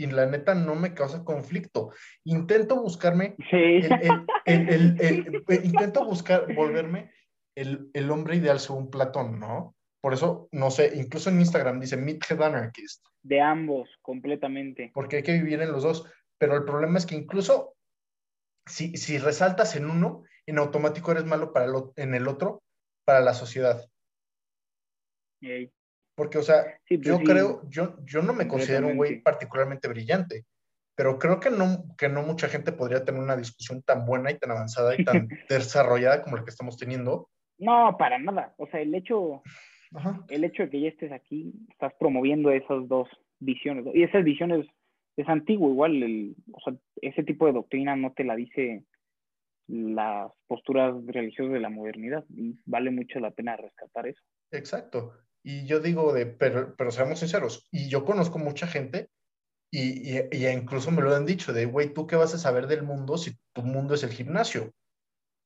y la neta no me causa conflicto. Intento buscarme, Sí. el, el- el- intento buscar, volverme el, el hombre ideal según Platón, ¿no? Por eso, no sé, incluso en Instagram dice meathead anarchist De ambos, completamente. porque hay que vivir en los dos. Pero el problema es que incluso si, si resaltas en uno, en automático eres malo para en el otro, para la sociedad. Porque, o sea, Sí, pues yo sí. creo, yo, yo no me considero un güey particularmente brillante, pero creo que no, que no mucha gente podría tener una discusión tan buena y tan avanzada y tan desarrollada como la que estamos teniendo. No, para nada. O sea, el hecho, Ajá. el hecho de que ya estés aquí, estás promoviendo esas dos visiones. Y esas visiones es antiguo, igual, el, o sea, ese tipo de doctrina no te la dice las posturas religiosas de la modernidad. Y vale mucho la pena rescatar eso. Exacto. Y yo digo de, pero, pero seamos sinceros, y yo conozco mucha gente, y, y, y incluso me lo han dicho, de, güey, ¿tú qué vas a saber del mundo si tu mundo es el gimnasio?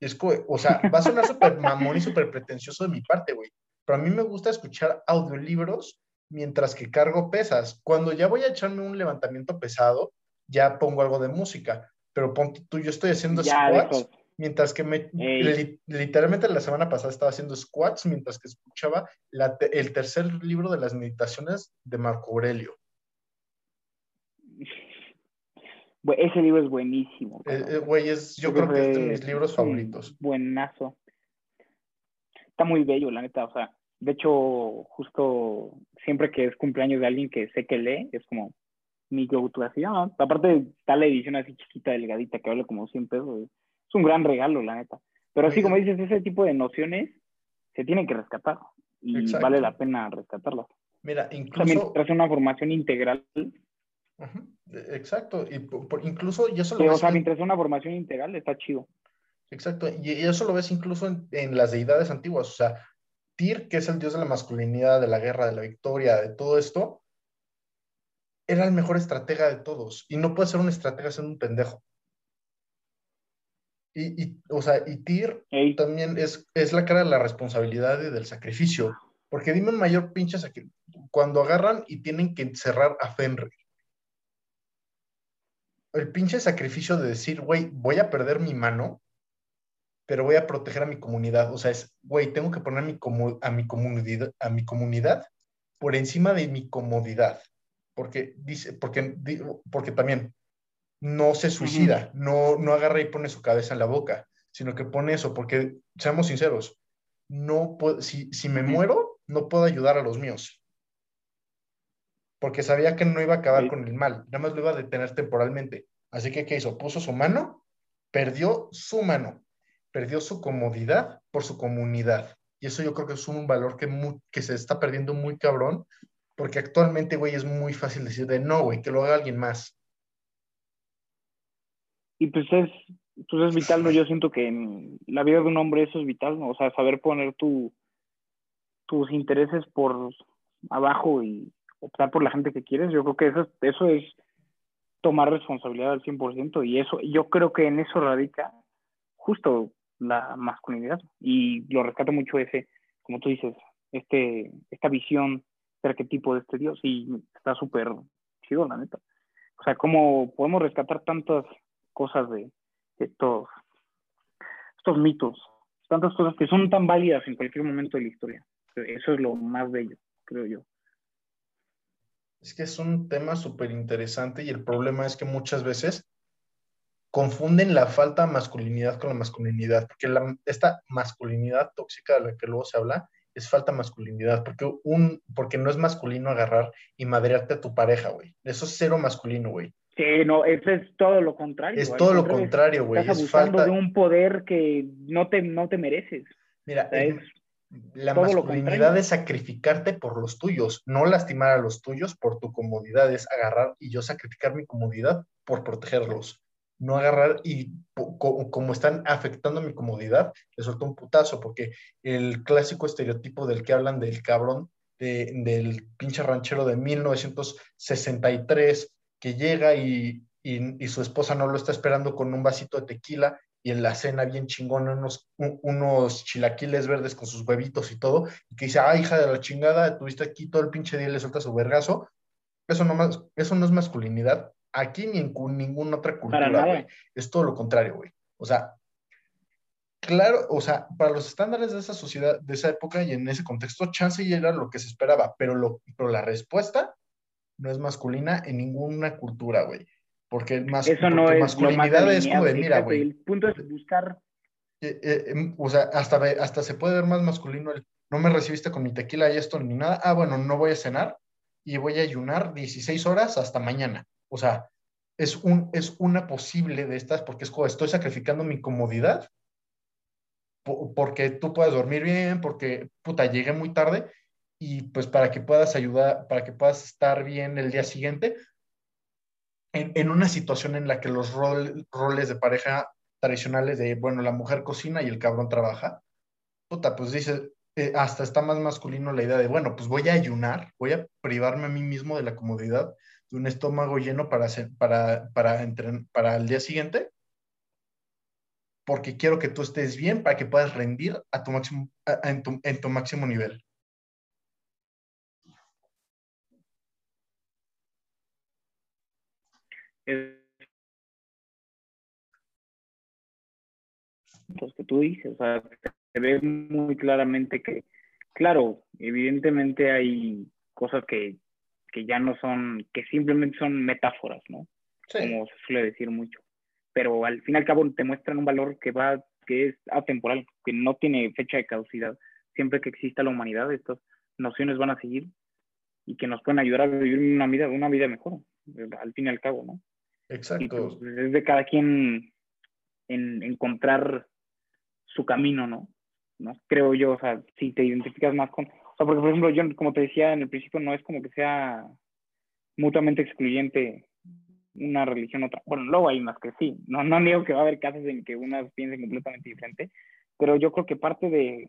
Y es o sea, va a sonar súper mamón y súper pretencioso de mi parte, güey, pero a mí me gusta escuchar audiolibros mientras que cargo pesas. Cuando ya voy a echarme un levantamiento pesado, ya pongo algo de música, pero ponte tú, yo estoy haciendo Ya squats, dejas. Mientras que me, li- literalmente la semana pasada estaba haciendo squats mientras que escuchaba la el tercer libro de las meditaciones de Marco Aurelio. Ese libro es buenísimo. Eh, eh, Güey, es, yo creo que es de mis libros favoritos. Buenazo. Está muy bello, la neta. O sea, de hecho, justo siempre que es cumpleaños de alguien que sé que lee, es como mi go-to así. ah, Aparte, está la edición así chiquita, delgadita, que vale como 100 pesos. Es un gran regalo, la neta. Pero así como dices, ese tipo de nociones se tienen que rescatar. Y Exacto. vale la pena rescatarlas. Mira, incluso, mientras una formación integral, eh, exacto, y por- incluso, y eso lo que, o sea, en- mientras una formación integral está chido. Exacto, y y eso lo ves incluso en, en las deidades antiguas, o sea, Tyr, que es el dios de la masculinidad, de la guerra, de la victoria, de todo esto, era el mejor estratega de todos, y no puede ser un estratega siendo un pendejo. Y, y, o sea, y Tyr Ey, también es, es la cara de la responsabilidad y del sacrificio, porque dime un mayor pinche sacrificio, cuando agarran y tienen que encerrar a Fenrir, el pinche sacrificio de decir, güey, voy a perder mi mano, pero voy a proteger a mi comunidad. O sea, es, güey, tengo que poner mi comu- a, mi comunidad, a mi comunidad por encima de mi comodidad. Porque, dice, porque, porque también no se suicida, no, no agarra y pone su cabeza en la boca, sino que pone eso, porque, seamos sinceros, no puedo- si, si me Ujú. muero, no puedo ayudar a los míos. Porque sabía que no iba a acabar Sí. con el mal, nada más lo iba a detener temporalmente. Así que, ¿qué hizo? Puso su mano, perdió su mano, perdió su comodidad por su comunidad. Y eso yo creo que es un valor que, mu- que se está perdiendo muy cabrón, porque actualmente, güey, es muy fácil decir de no, güey, que lo haga alguien más. Y pues es, pues es vital, ¿no? Yo siento que en la vida de un hombre eso es vital, ¿no? O sea, saber poner tu, tus intereses por abajo y optar por la gente que quieres, yo creo que eso, eso es tomar responsabilidad al 100% y eso, yo creo que en eso radica justo la masculinidad y lo rescato mucho ese, como tú dices, este, esta visión, este arquetipo de este dios y está súper chido, la neta. O sea, cómo podemos rescatar tantas cosas de, de estos, estos mitos, tantas cosas que son tan válidas en cualquier momento de la historia. Eso es lo más bello, creo yo. Es que es un tema súper interesante y el problema es que muchas veces confunden la falta de masculinidad con la masculinidad, porque esta masculinidad tóxica de la que luego se habla es falta de masculinidad, porque, un, porque no es masculino agarrar y madrearte a tu pareja, güey. Eso es cero masculino, güey. Sí, no, eso es todo lo contrario. Es todo lo contrario, güey. Estás Es abusando falta... de un poder que no te, no te mereces. Mira, O sea, es- es la masculinidad es sacrificarte por los tuyos, no lastimar a los tuyos por tu comodidad, es agarrar y yo sacrificar mi comodidad por protegerlos. No agarrar y co- como están afectando mi comodidad, le suelto un putazo, porque el clásico estereotipo del que hablan del cabrón, de- del pinche ranchero de 1963, que llega y, y- y su esposa no lo está esperando con un vasito de tequila y en la cena bien chingona unos, un- unos chilaquiles verdes con sus huevitos y todo, y que dice, ah, hija de la chingada, tuviste aquí todo el pinche día y le suelta su vergazo. Eso no, más, eso no es masculinidad aquí ni en ninguna otra cultura, güey. Es todo lo contrario, güey. O sea, claro, o sea, para los estándares de esa sociedad, de esa época y en ese contexto, chance ya era lo que se esperaba, pero, lo, pero la respuesta no es masculina en ninguna cultura, güey. Porque, mas, Eso no porque es más masculinidad es como de, mira, güey, El punto es buscar eh, eh, em, o sea, hasta, hasta se puede ver más masculino el no me recibiste con mi tequila y esto ni nada. Ah, bueno, no voy a cenar y voy a ayunar 16 horas hasta mañana. O sea, es, un, es una posible de estas porque es como estoy sacrificando mi comodidad po- porque tú puedas dormir bien, porque, puta, llegué muy tarde y pues para que puedas ayudar, para que puedas estar bien el día siguiente en, en una situación en la que los rol- roles de pareja tradicionales de, bueno, la mujer cocina y el cabrón trabaja, puta, pues dice, eh, hasta está más masculino la idea de, bueno, pues voy a ayunar, voy a privarme a mí mismo de la comodidad de un estómago lleno para, hacer, para, para, entren- para el día siguiente, porque quiero que tú estés bien para que puedas rendir a tu máximo, en, tu, en tu máximo nivel. es- pues, que tú dices, o sea, se ve muy claramente que, claro, evidentemente hay cosas que, que ya no son, que simplemente son metáforas, ¿no? Sí, Como se suele decir mucho. Pero al fin y al cabo te muestran un valor que va, que es atemporal, que no tiene fecha de caducidad. Siempre que exista la humanidad, estas nociones van a seguir y que nos pueden ayudar a vivir una vida, una vida mejor, al fin y al cabo, ¿no? Y exacto. pues es de cada quien en encontrar su camino, ¿no? ¿no? Creo yo, o sea, si te identificas más con... O sea, porque por ejemplo, yo, como te decía en el principio, no es como que sea mutuamente excluyente una religión otra. Bueno, luego hay más que sí. No, no digo que va a haber casos en que unas piensen completamente diferente, pero yo creo que parte de,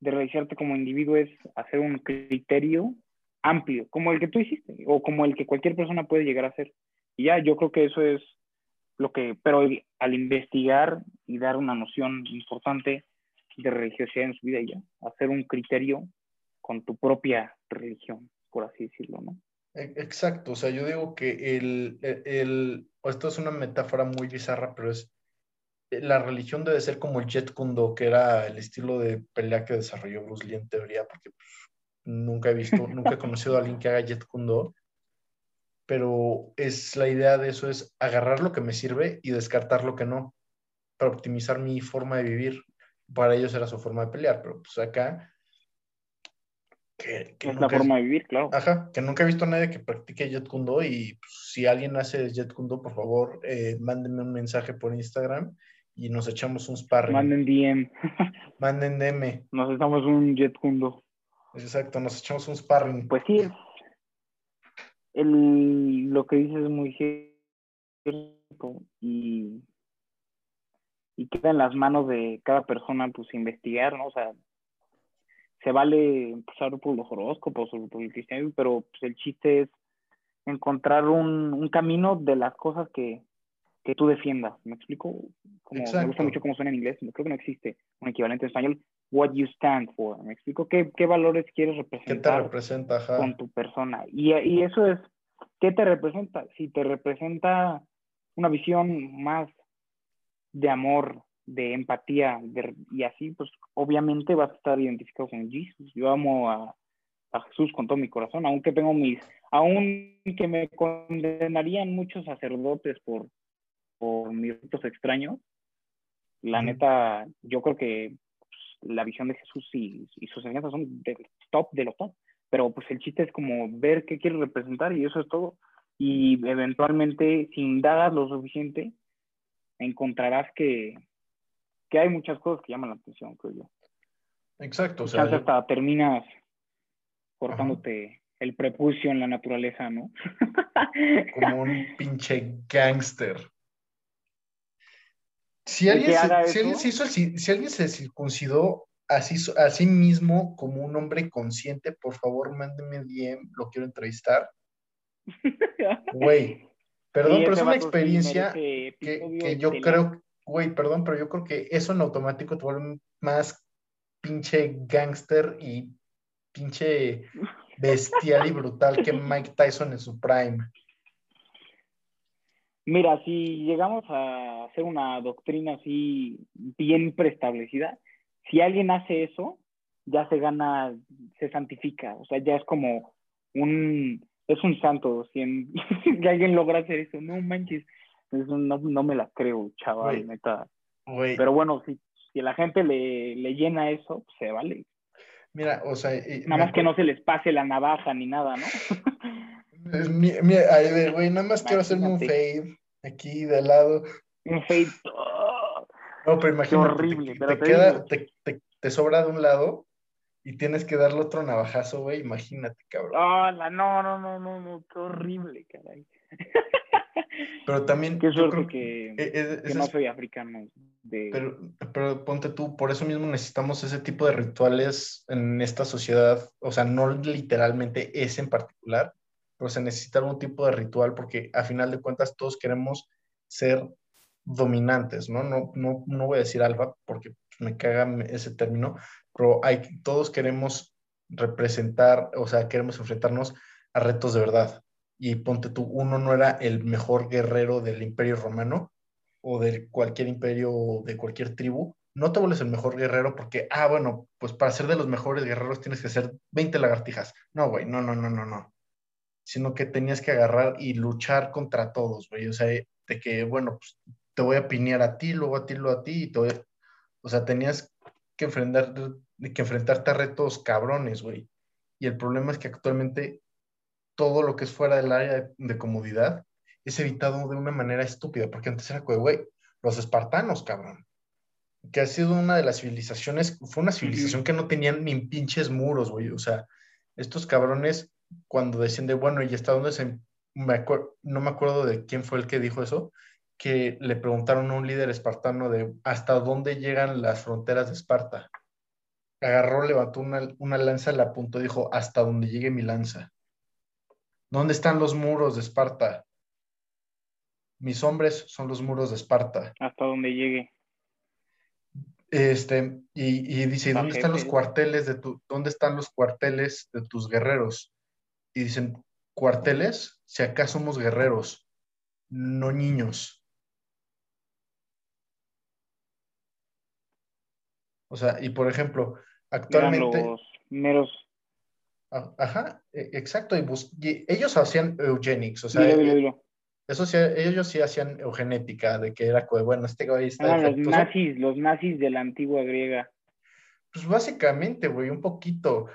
de realizarte como individuo es hacer un criterio amplio, como el que tú hiciste, o como el que cualquier persona puede llegar a hacer. Y ya, yo creo que eso es lo que, pero al investigar y dar una noción importante de religiosidad en su vida, ya, hacer un criterio con tu propia religión, por así decirlo, ¿no? E, exacto, o sea, yo digo que el, el, el, esto es una metáfora muy bizarra, pero es eh, la religión debe ser como el Jet Kundo, que era el estilo de pelea que desarrolló Bruce Lee en teoría, porque pues, nunca he visto, nunca he conocido a alguien que haga Jet Kundo, pero es la idea de eso es agarrar lo que me sirve y descartar lo que no, para optimizar mi forma de vivir. Para ellos era su forma de pelear, pero pues acá... Que, es la forma de vivir, claro. Ajá, que nunca he visto a nadie que practique Jet Kundo y pues, si alguien hace Jet Kundo, por favor, eh, mándenme un mensaje por Instagram y nos echamos un sparring. Manden DM. Manden DM. Nos echamos un Jet Kundo. Exacto, nos echamos un sparring. Pues sí, el, lo que dices es muy cierto y, y queda en las manos de cada persona pues investigar, ¿no? O sea, se vale empezar por los horóscopos o por el cristianismo, pero pues, el chiste es encontrar un, un camino de las cosas que, que tú defiendas. ¿Me explico? Como, me gusta mucho cómo suena en inglés, creo que no existe un equivalente en español. What you stand for. ¿Me explico? ¿Qué, qué valores quieres representar ¿Qué te representa, con tu persona? Y, y eso es, ¿qué te representa? Si te representa una visión más de amor, de empatía, y así, pues obviamente vas a estar identificado con Jesús. Yo amo a, a Jesús con todo mi corazón, aunque tengo mis, aún que me condenarían muchos sacerdotes por por mis ritos extraños, la neta, yo creo que la visión de Jesús y, sus enseñanzas son del top de lo top. Pero pues el chiste es como ver qué quiere representar y eso es todo. Y eventualmente, si indagas lo suficiente, encontrarás que, que hay muchas cosas que llaman la atención, creo yo. Exacto. O sea, hasta terminas cortándote el prepucio en la naturaleza, ¿no? Como un pinche gángster. Si alguien, se, si, alguien se circuncidó así, a sí mismo como un hombre consciente, por favor, mándeme DM, lo quiero entrevistar. Güey, perdón, pero es una experiencia que, yo creo, güey, perdón, pero yo creo que eso en automático te vuelve más pinche gangster y pinche bestial y brutal que Mike Tyson en su prime. Mira, si llegamos a hacer una doctrina así bien preestablecida, si alguien hace eso, ya se gana, se santifica, o sea, ya es como un, es un santo, si, alguien logra hacer eso, no manches, eso no, no me la creo, chaval, neta. Pero bueno, si, si la gente le, le llena eso, pues se vale. Mira, o sea... nada más que no se les pase la navaja ni nada, ¿no? Mira, güey, nada más quiero hacerme un fade aquí de lado. Un fade. No, pero imagínate. horrible, te, te, queda, te, te, sobra de un lado y tienes que darle otro navajazo, güey. Imagínate, cabrón. no, no, no, no, no, qué horrible, caray. Pero también. Qué suerte que, e, que, no soy africano. Pero, pero ponte tú, por eso mismo necesitamos ese tipo de rituales en esta sociedad. O sea, no literalmente ese en particular, pero se necesita algún tipo de ritual porque a final de cuentas todos queremos ser dominantes, ¿no? No, no, no voy a decir alfa porque me caga ese término, pero hay, todos queremos representar, o sea, queremos enfrentarnos a retos de verdad. Y ponte tú, uno no era el mejor guerrero del imperio romano o de cualquier imperio o de cualquier tribu, no te vuelves el mejor guerrero porque, ah, bueno, pues para ser de los mejores guerreros tienes que ser 20 lagartijas. No, güey, no, no, no, no, no sino que tenías que agarrar y luchar contra todos, güey. O sea, de que, bueno, pues te voy a pinear a ti, luego a ti, luego a ti, y te voy O sea, tenías que, enfrentar, que enfrentarte a retos cabrones, güey. Y el problema es que actualmente todo lo que es fuera del área de, comodidad es evitado de una manera estúpida, porque antes era, güey, los espartanos, cabrón. Que ha sido una de las civilizaciones, fue una civilización que no tenían ni pinches muros, güey. O sea, estos cabrones cuando decían de, bueno, ¿y hasta dónde se no me acuerdo de quién fue el que dijo eso, que le preguntaron a un líder espartano de hasta dónde llegan las fronteras de Esparta. Agarró, levantó una, una lanza, la apuntó y dijo, hasta donde llegue mi lanza. ¿Dónde están los muros de Esparta? Mis hombres son los muros de Esparta. Hasta donde llegue. Este, y, y dice, ¿dónde están los cuarteles de tu, dónde están los cuarteles de tus guerreros? Y dicen, ¿cuarteles? Si acá somos guerreros, no niños. O sea, y por ejemplo, actualmente. los meros. Ajá, e, exacto. Y, ellos hacían eugenics, o sea, eso sí, ellos sí hacían eugenética, de que era, bueno, este güey está. Ah, los nazis, los nazis de la antigua griega. Pues básicamente, güey, un poquito.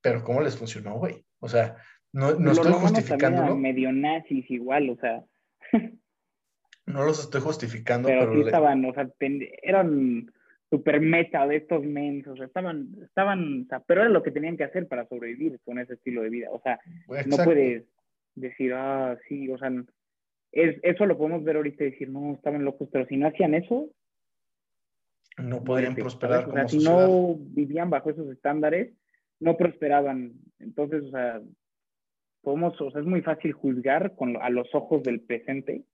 Pero ¿cómo les funcionó, güey? O sea, no, no estoy justificándolo. medio nazis igual, o sea. no los estoy justificando, pero. pero sí estaban, o sea, eran super meta de estos mens, o sea, estaban, estaban, o sea, pero era lo que tenían que hacer para sobrevivir con ese estilo de vida, o sea, no puedes decir, ah, sí, o sea, es, eso lo podemos ver ahorita y decir, no, estaban locos, pero si no hacían eso, no podrían prosperar. O sea, si no vivían bajo esos estándares, no prosperaban. Entonces, o sea, podemos, o sea, es muy fácil juzgar con, a los ojos del presente,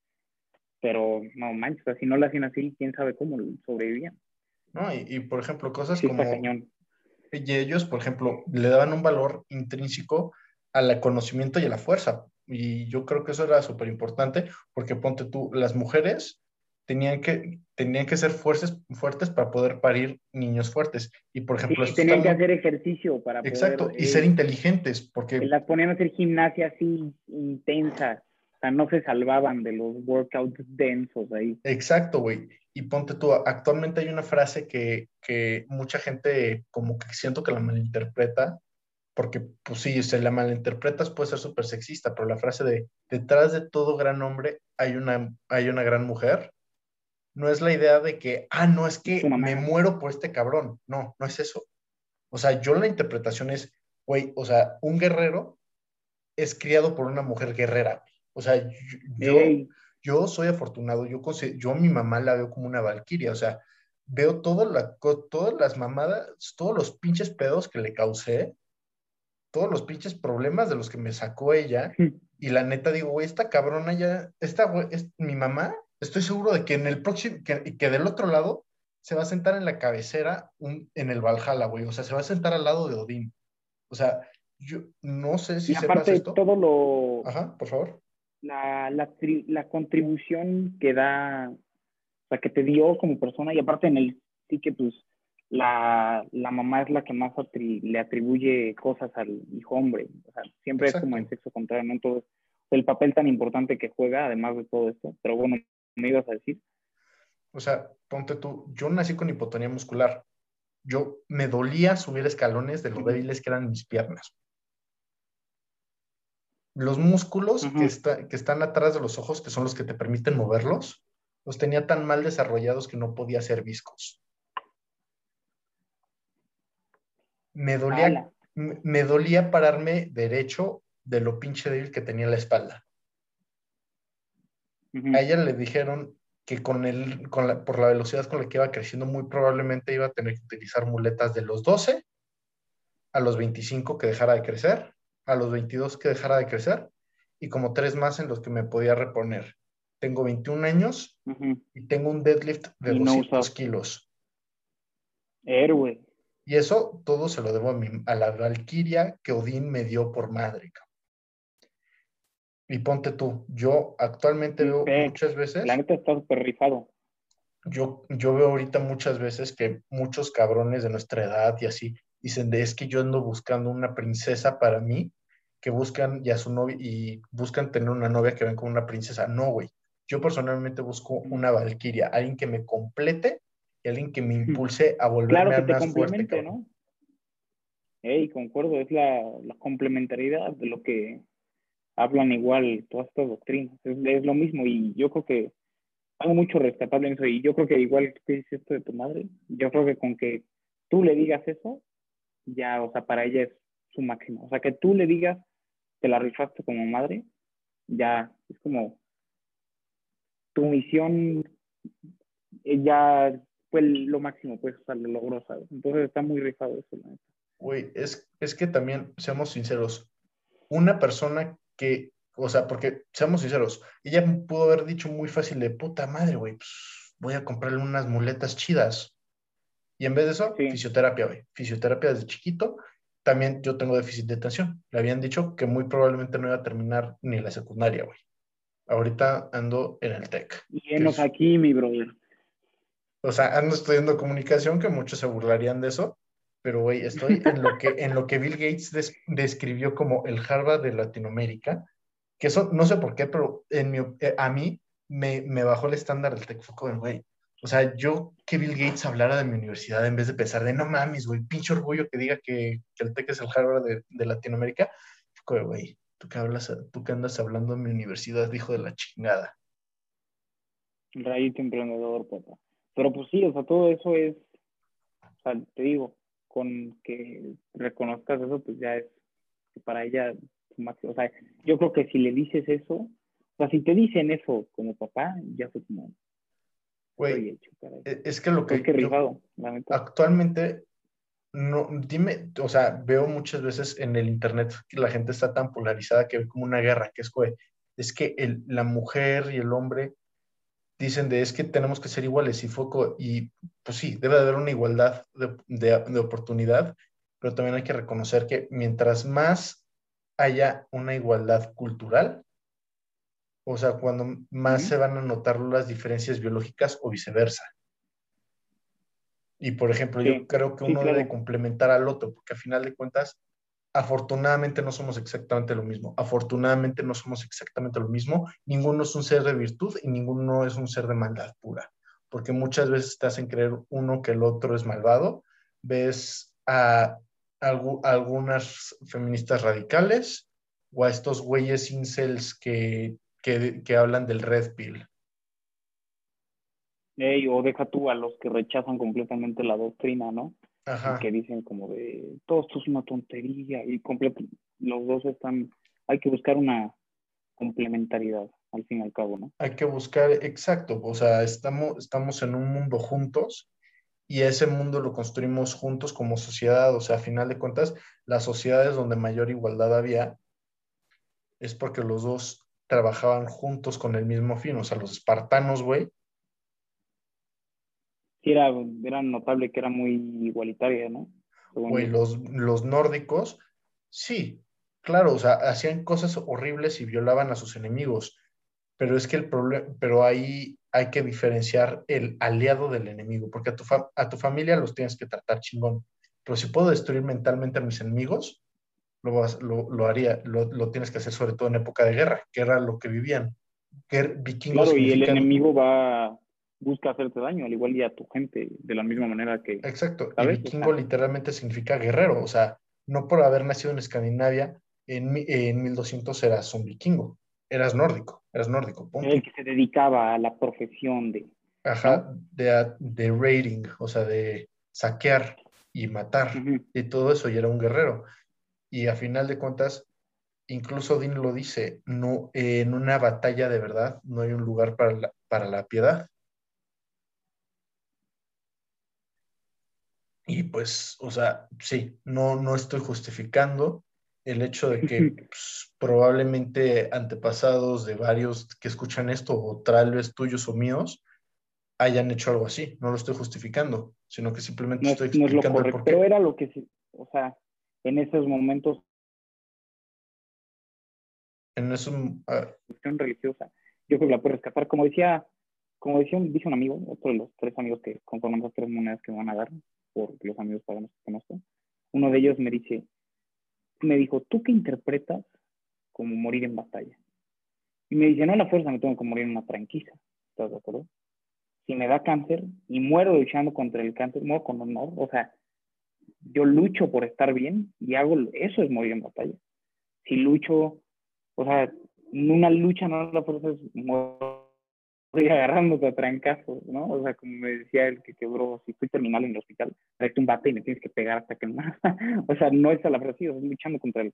pero no manches, o sea, si no lo hacían así, quién sabe cómo sobrevivían. No, y, por ejemplo, cosas como. Y ellos, por ejemplo, le daban un valor intrínseco al conocimiento y a la fuerza. Y yo creo que eso era súper importante porque ponte tú, las mujeres tenían que, tenían que ser fuertes, fuertes para poder parir niños fuertes. Y por ejemplo... tenían que hacer ejercicio para Exacto, y ser eh, inteligentes porque... Las ponían a hacer gimnasia así intensa. O sea, no se salvaban de los workouts densos ahí. Exacto, güey. Y ponte tú, actualmente hay una frase que, que mucha gente como que siento que la malinterpreta, porque pues sí, si la malinterpretas puede ser súper sexista, pero la frase de detrás de todo gran hombre hay una, hay una gran mujer, no es la idea de que, ah, no, es que me muero por este cabrón. No, no es eso. O sea, yo la interpretación es, güey, o sea, un guerrero es criado por una mujer guerrera. O sea, yo, yo, soy afortunado, yo, yo a mi mamá la veo como una valquiria, o sea, veo la, todas las mamadas, todos los pinches pedos que le causé todos los pinches problemas de los que me sacó ella. Y la neta digo, güey, esta cabrona ya, esta güey, es mi mamá, estoy seguro de que en el próximo, que, que del otro lado se va a sentar en la cabecera un, en el Valhalla, güey. O sea, se va a sentar al lado de Odín. O sea, yo no sé si y aparte esto. todo lo... Ajá, por favor. La, la, la contribución que da, o sea, que te dio como persona y aparte en el sí que pues la, la mamá es la que más le atribuye cosas al hijo hombre. O sea, siempre es como en sexo contrario, ¿no? Entonces, el papel tan importante que juega, además de todo esto. Pero bueno, me ibas a decir. O sea, ponte tú, yo nací con hipotonía muscular. Yo me dolía subir escalones de lo débiles que eran mis piernas. Los músculos que, está, que están atrás de los ojos, que son los que te permiten moverlos, los tenía tan mal desarrollados que no podía ser viscos. me dolía, me dolía pararme derecho de lo pinche débil que tenía la espalda. A ella le dijeron que con el, con la, por la velocidad con la que iba creciendo, muy probablemente iba a tener que utilizar muletas de los 12 a los 25 que dejara de crecer, a los 22 que dejara de crecer, y como tres más en los que me podía reponer. Tengo 21 años y tengo un deadlift de 200 kilos. Héroe. Y eso todo se lo debo a, la Valquiria que Odín me dio por madre. Y ponte tú, yo actualmente veo muchas veces. La neta está súper rifado. Yo, yo veo ahorita muchas veces que muchos cabrones de nuestra edad y así dicen de es que yo ando buscando una princesa para mí, que buscan ya su novia y buscan tener una novia que ven como una princesa. No, güey. Yo personalmente busco una valquiria, alguien que me complete alguien que me impulse a volverme claro que te complemente, ¿no? Concuerdo, es la, complementariedad de lo que hablan igual todas estas doctrinas. Es, lo mismo y yo creo que hago mucho rescatable en eso y yo creo que igual que dices esto de tu madre, yo creo que con que tú le digas eso, ya, o sea, para ella es su máximo. O sea, que tú le digas que la rifaste como madre, ya es como tu misión eh, ya fue lo máximo, pues, o sea, lo logró, ¿sabes? Entonces está muy rifado eso, la neta. Güey, es, es que también, seamos sinceros, una persona que, o sea, porque seamos sinceros, ella pudo haber dicho muy fácil de puta madre, güey, pues voy a comprarle unas muletas chidas. Y en vez de eso, Sí. fisioterapia, güey. Fisioterapia desde chiquito. También yo tengo déficit de atención. Le habían dicho que muy probablemente no iba a terminar ni la secundaria, güey. Ahorita ando en el TEC. Y enos es- aquí, mi brother. O sea, ando estudiando comunicación, que muchos se burlarían de eso, pero güey, estoy en lo que, en lo que Bill Gates des- describió como el Harvard de Latinoamérica, que eso no sé por qué, pero en mi, eh, a mí me, me bajó el estándar del Tec, fue como, güey, o sea, yo que Bill Gates hablara de mi universidad en vez de pensar de, no mames, güey, pinche orgullo que diga que, el Tec es el Harvard de, de Latinoamérica, fue güey, tú que hablas, tú que andas hablando de mi universidad, dijo de la chingada. Rayito emprendedor, papá. Pero pues sí, o sea, todo eso es, te digo, con que reconozcas eso, pues ya es para ella máximo. O sea, yo creo que si le dices eso, o sea, si te dicen eso como papá, ya fue como, Güey, e- es que lo que Es que yo- actualmente, no, dime, o sea, veo muchas veces en el internet que la gente está tan polarizada que ve como una guerra, que es, güey, es que el- la mujer y el hombre dicen de es que tenemos que ser iguales y foco, y pues sí, debe de haber una igualdad de, de- de oportunidad, pero también hay que reconocer que mientras más haya una igualdad cultural, o sea, cuando más se van a notar las diferencias biológicas o viceversa. Y por ejemplo, Sí, yo creo que sí, uno debe claro. complementar al otro, porque a final de cuentas, afortunadamente no somos exactamente lo mismo. Afortunadamente no somos exactamente lo mismo. Ninguno es un ser de virtud y ninguno es un ser de maldad pura, porque muchas veces te hacen creer uno que el otro es malvado. Ves a algu- algunas feministas radicales o a estos güeyes incels que, que, que hablan del red pill. Ey, o deja tú a los que rechazan completamente la doctrina, ¿no? Ajá. que dicen como de, todo esto es una tontería y completo, los dos están, hay que buscar una complementariedad al fin y al cabo, ¿no? Hay que buscar, exacto, o sea, estamos, estamos en un mundo juntos y ese mundo lo construimos juntos como sociedad, o sea, a final de cuentas, las sociedades donde mayor igualdad había es porque los dos trabajaban juntos con el mismo fin, o sea, los espartanos, güey, Sí, era, era notable que era muy igualitaria, ¿no? Güey, los, los nórdicos, sí, claro, o sea, hacían cosas horribles y violaban a sus enemigos, pero es que el problema, pero ahí hay que diferenciar el aliado del enemigo, porque a tu, fa- a tu familia los tienes que tratar chingón, pero si puedo destruir mentalmente a mis enemigos, lo, lo, lo haría, lo, lo tienes que hacer sobre todo en época de guerra, que era lo que vivían. Guer- vikingos Claro, y el enemigo va, busca hacerte daño, al igual y a tu gente, de la misma manera que... Exacto, vikingo literalmente significa guerrero, o sea, no por haber nacido en Escandinavia, en, en 1200 eras un vikingo, eras nórdico, eras nórdico, punto. El que se dedicaba a la profesión de... Ajá, de, de raiding, o sea, de saquear y matar Ujú. y todo eso, y era un guerrero. Y a final de cuentas, incluso Odín lo dice, no, en una batalla de verdad no hay un lugar para la, para la piedad. Y pues, o sea, sí, no, no estoy justificando el hecho de que pues, probablemente antepasados de varios que escuchan esto, o tal vez tuyos o míos, hayan hecho algo así. No lo estoy justificando, sino que simplemente No, estoy es- no es lo explicando el correcto, por qué. pero era lo que o sea, en esos momentos En eso, ah, cuestión religiosa, yo creo que la puedo rescatar. Como decía, como decía un, dice un amigo, otro de los tres amigos que conforman las tres monedas que me van a dar por los amigos paganos que conozco, uno de ellos me dice, me dijo, ¿tú qué interpretas como morir en batalla? Y me dice, no la fuerza me tengo que morir en una tranquisa, ¿estás de acuerdo? Si me da cáncer y muero luchando contra el cáncer, muero con honor, o sea, yo lucho por estar bien y hago, eso es morir en batalla. Si lucho, o sea, una lucha no la fuerza es morir agarrándote a trancazos, ¿no? O sea, como me decía el que quebró, si estoy terminal en el hospital, traete un bate y me tienes que pegar hasta que no. o sea, no es a la fuerza, es luchando contra el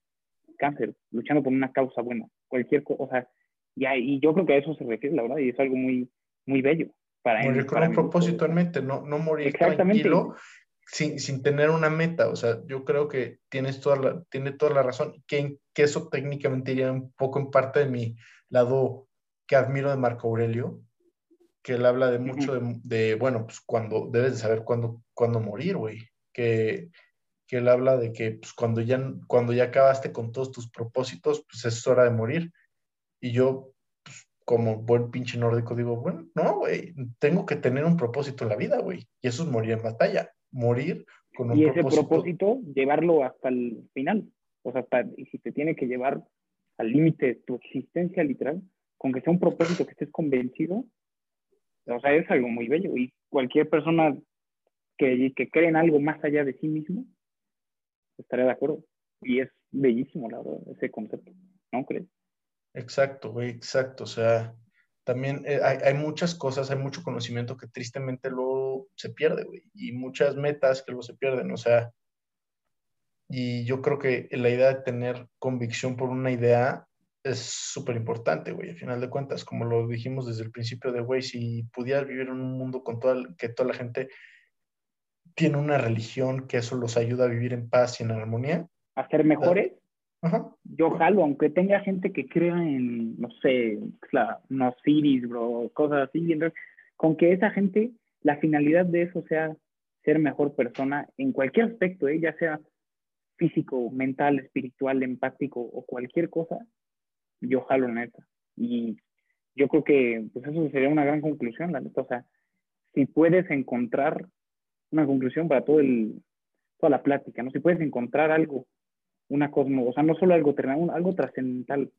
cáncer, luchando por una causa buena, cualquier cosa, o sea, y, y yo creo que a eso se refiere, la verdad, y es algo muy, muy bello. Para morir con un propósito en mente, no, no morir tranquilo sin, sin, tener una meta. O sea, yo creo que tienes toda la, tiene toda la razón, que, que eso técnicamente iría un poco en parte de mi lado que admiro de Marco Aurelio, que él habla de mucho de, de, bueno, pues cuando debes de saber cuándo, cuándo morir, güey. Que, que él habla de que pues, cuando, ya, cuando ya acabaste con todos tus propósitos, pues es hora de morir. Y yo, pues, como buen pinche nórdico, digo, bueno, no, güey, tengo que tener un propósito en la vida, güey. Y eso es morir en batalla, morir con un propósito. Y ese propósito, llevarlo hasta el final. O sea, hasta, y si te tiene que llevar al límite de tu existencia literal, con que sea un propósito que estés convencido, o sea, es algo muy bello. Y cualquier persona que, que cree en algo más allá de sí mismo, estaría de acuerdo. Y es bellísimo, la verdad, ese concepto, ¿no crees? Exacto, güey, exacto. O sea, también eh, hay, hay, muchas cosas, hay mucho conocimiento que tristemente luego se pierde, güey, y muchas metas que luego se pierden, o sea, y yo creo que la idea de tener convicción por una idea es súper importante, güey, al final de cuentas, como lo dijimos desde el principio de, güey, si pudieras vivir en un mundo con toda, que toda la gente tiene una religión que eso los ayuda a vivir en paz y en armonía. A ser mejores. Yo jalo, aunque tenga gente que crea en, no sé, la, no ciris, bro, cosas así, con que esa gente, la finalidad de eso sea ser mejor persona en cualquier aspecto, ¿eh? ya sea físico, mental, espiritual, empático o cualquier cosa, yo jalo neta. Y yo creo que pues eso sería una gran conclusión, la neta. O sea, si puedes encontrar una conclusión para todo el, toda la plática, ¿no? Si puedes encontrar algo, una cosmo, o sea, no solo algo algo trascendental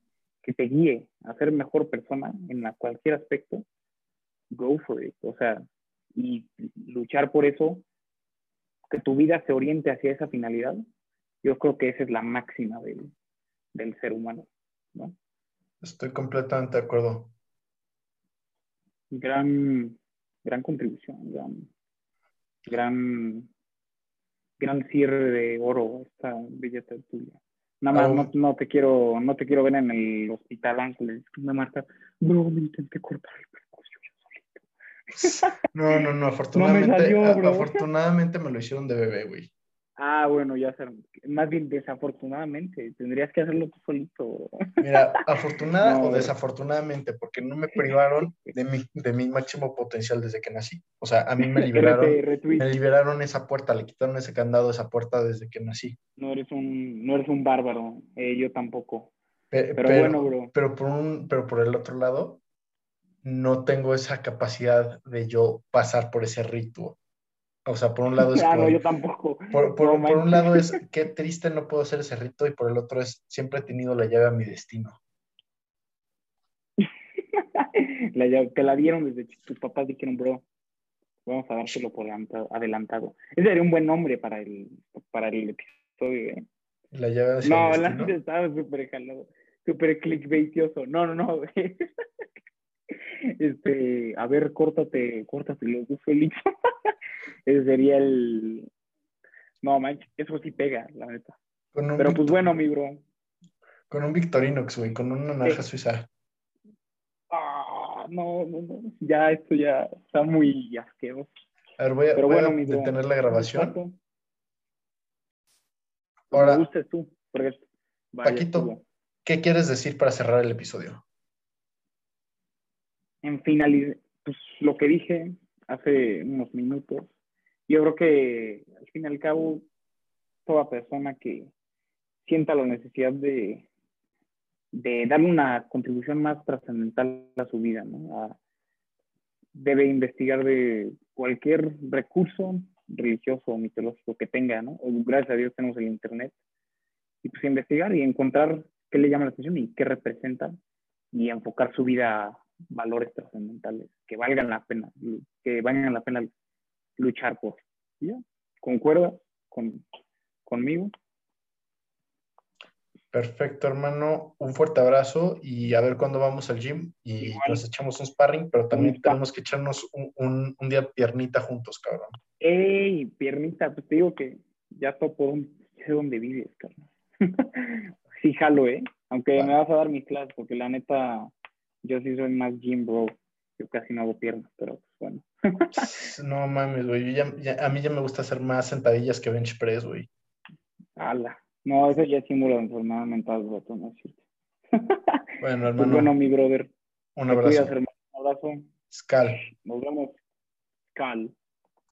que te guíe a ser mejor persona en cualquier aspecto, go for it. O sea, y luchar por eso, que tu vida se oriente hacia esa finalidad, yo creo que esa es la máxima del, del ser humano, ¿no? Estoy completamente de acuerdo. Gran, gran contribución, gran, gran, gran cierre de oro esta billeta tuya. Nada más, no, no, te quiero, no te quiero ver en el hospital Ángeles. Me marca, bro, me intenté cortar el percusión solito. No, no, no, afortunadamente, afortunadamente me lo hicieron de bebé, güey. Ah, bueno, ya ser, más bien desafortunadamente, tendrías que hacerlo tú solito. Mira, afortunada o desafortunadamente, porque no me privaron de mi, de mi máximo potencial desde que nací. O sea, a mí me liberaron, me liberaron esa puerta, le quitaron ese candado a esa puerta desde que nací. No eres un, no eres un bárbaro, eh, yo tampoco. pero, bueno, bro. Pero por, un, pero por el otro lado, no tengo esa capacidad de yo pasar por ese ritual. O sea, por un lado es. Claro, yo tampoco. Por, por, un lado es qué triste no puedo hacer ese rito, y por el otro es siempre he tenido la llave a mi destino. la llave, te la dieron desde tus papás dijeron, bro, vamos a dárselo por adelantado. Ese sería un buen nombre para el, para el episodio, ¿eh? La llave de No, la estaba súper jalado, súper clickbaitioso. No, no, no, Este, a ver, córtate, córtate los Félix. Ese sería el. No, manches, eso sí pega, la neta. Pero pues bueno, mi bro. Con un Victorinox, güey, con una naranja suiza. Ah, no, no, no. Ya, esto ya está muy asqueroso. A ver, voy a, Pero bueno, a detener la grabación. Ahora, me gustes tú. Paquito, ¿qué quieres decir para cerrar el episodio? En final, pues lo que dije hace unos minutos, yo creo que al fin y al cabo, toda persona que sienta la necesidad de, de darle una contribución más trascendental a su vida, ¿no? debe investigar de cualquier recurso religioso o mitológico que tenga, ¿no? Gracias a Dios tenemos el Internet. Y pues investigar y encontrar qué le llama la atención y qué representa y enfocar su vida a valores trascendentales que valgan la pena, que valgan la pena luchar por. ¿Ya? ¿Concuerda con, conmigo? Perfecto, hermano. Un fuerte abrazo y a ver cuándo vamos al gym y nos echamos un sparring, pero también tenemos que echarnos un, un, día piernita juntos, cabrón. ¡Ey! Piernita, pues te digo que ya topo sé dónde vives, cabrón. sí jalo, ¿eh? Aunque me vas a dar mis clases, porque la neta, yo sí soy más gym bro. Yo casi no hago piernas, pero pues, bueno. No mames, güey. ya- ya- a mí ya me gusta hacer más sentadillas que bench press, güey. Ala. No, eso ya es símbolo de enfermedad mental, bro, no es cierto. Bueno, Pues hermano, bueno, mi brother. un Te cuidas, abrazo. hermano. Un abrazo. Scal. Nos vemos. Cal.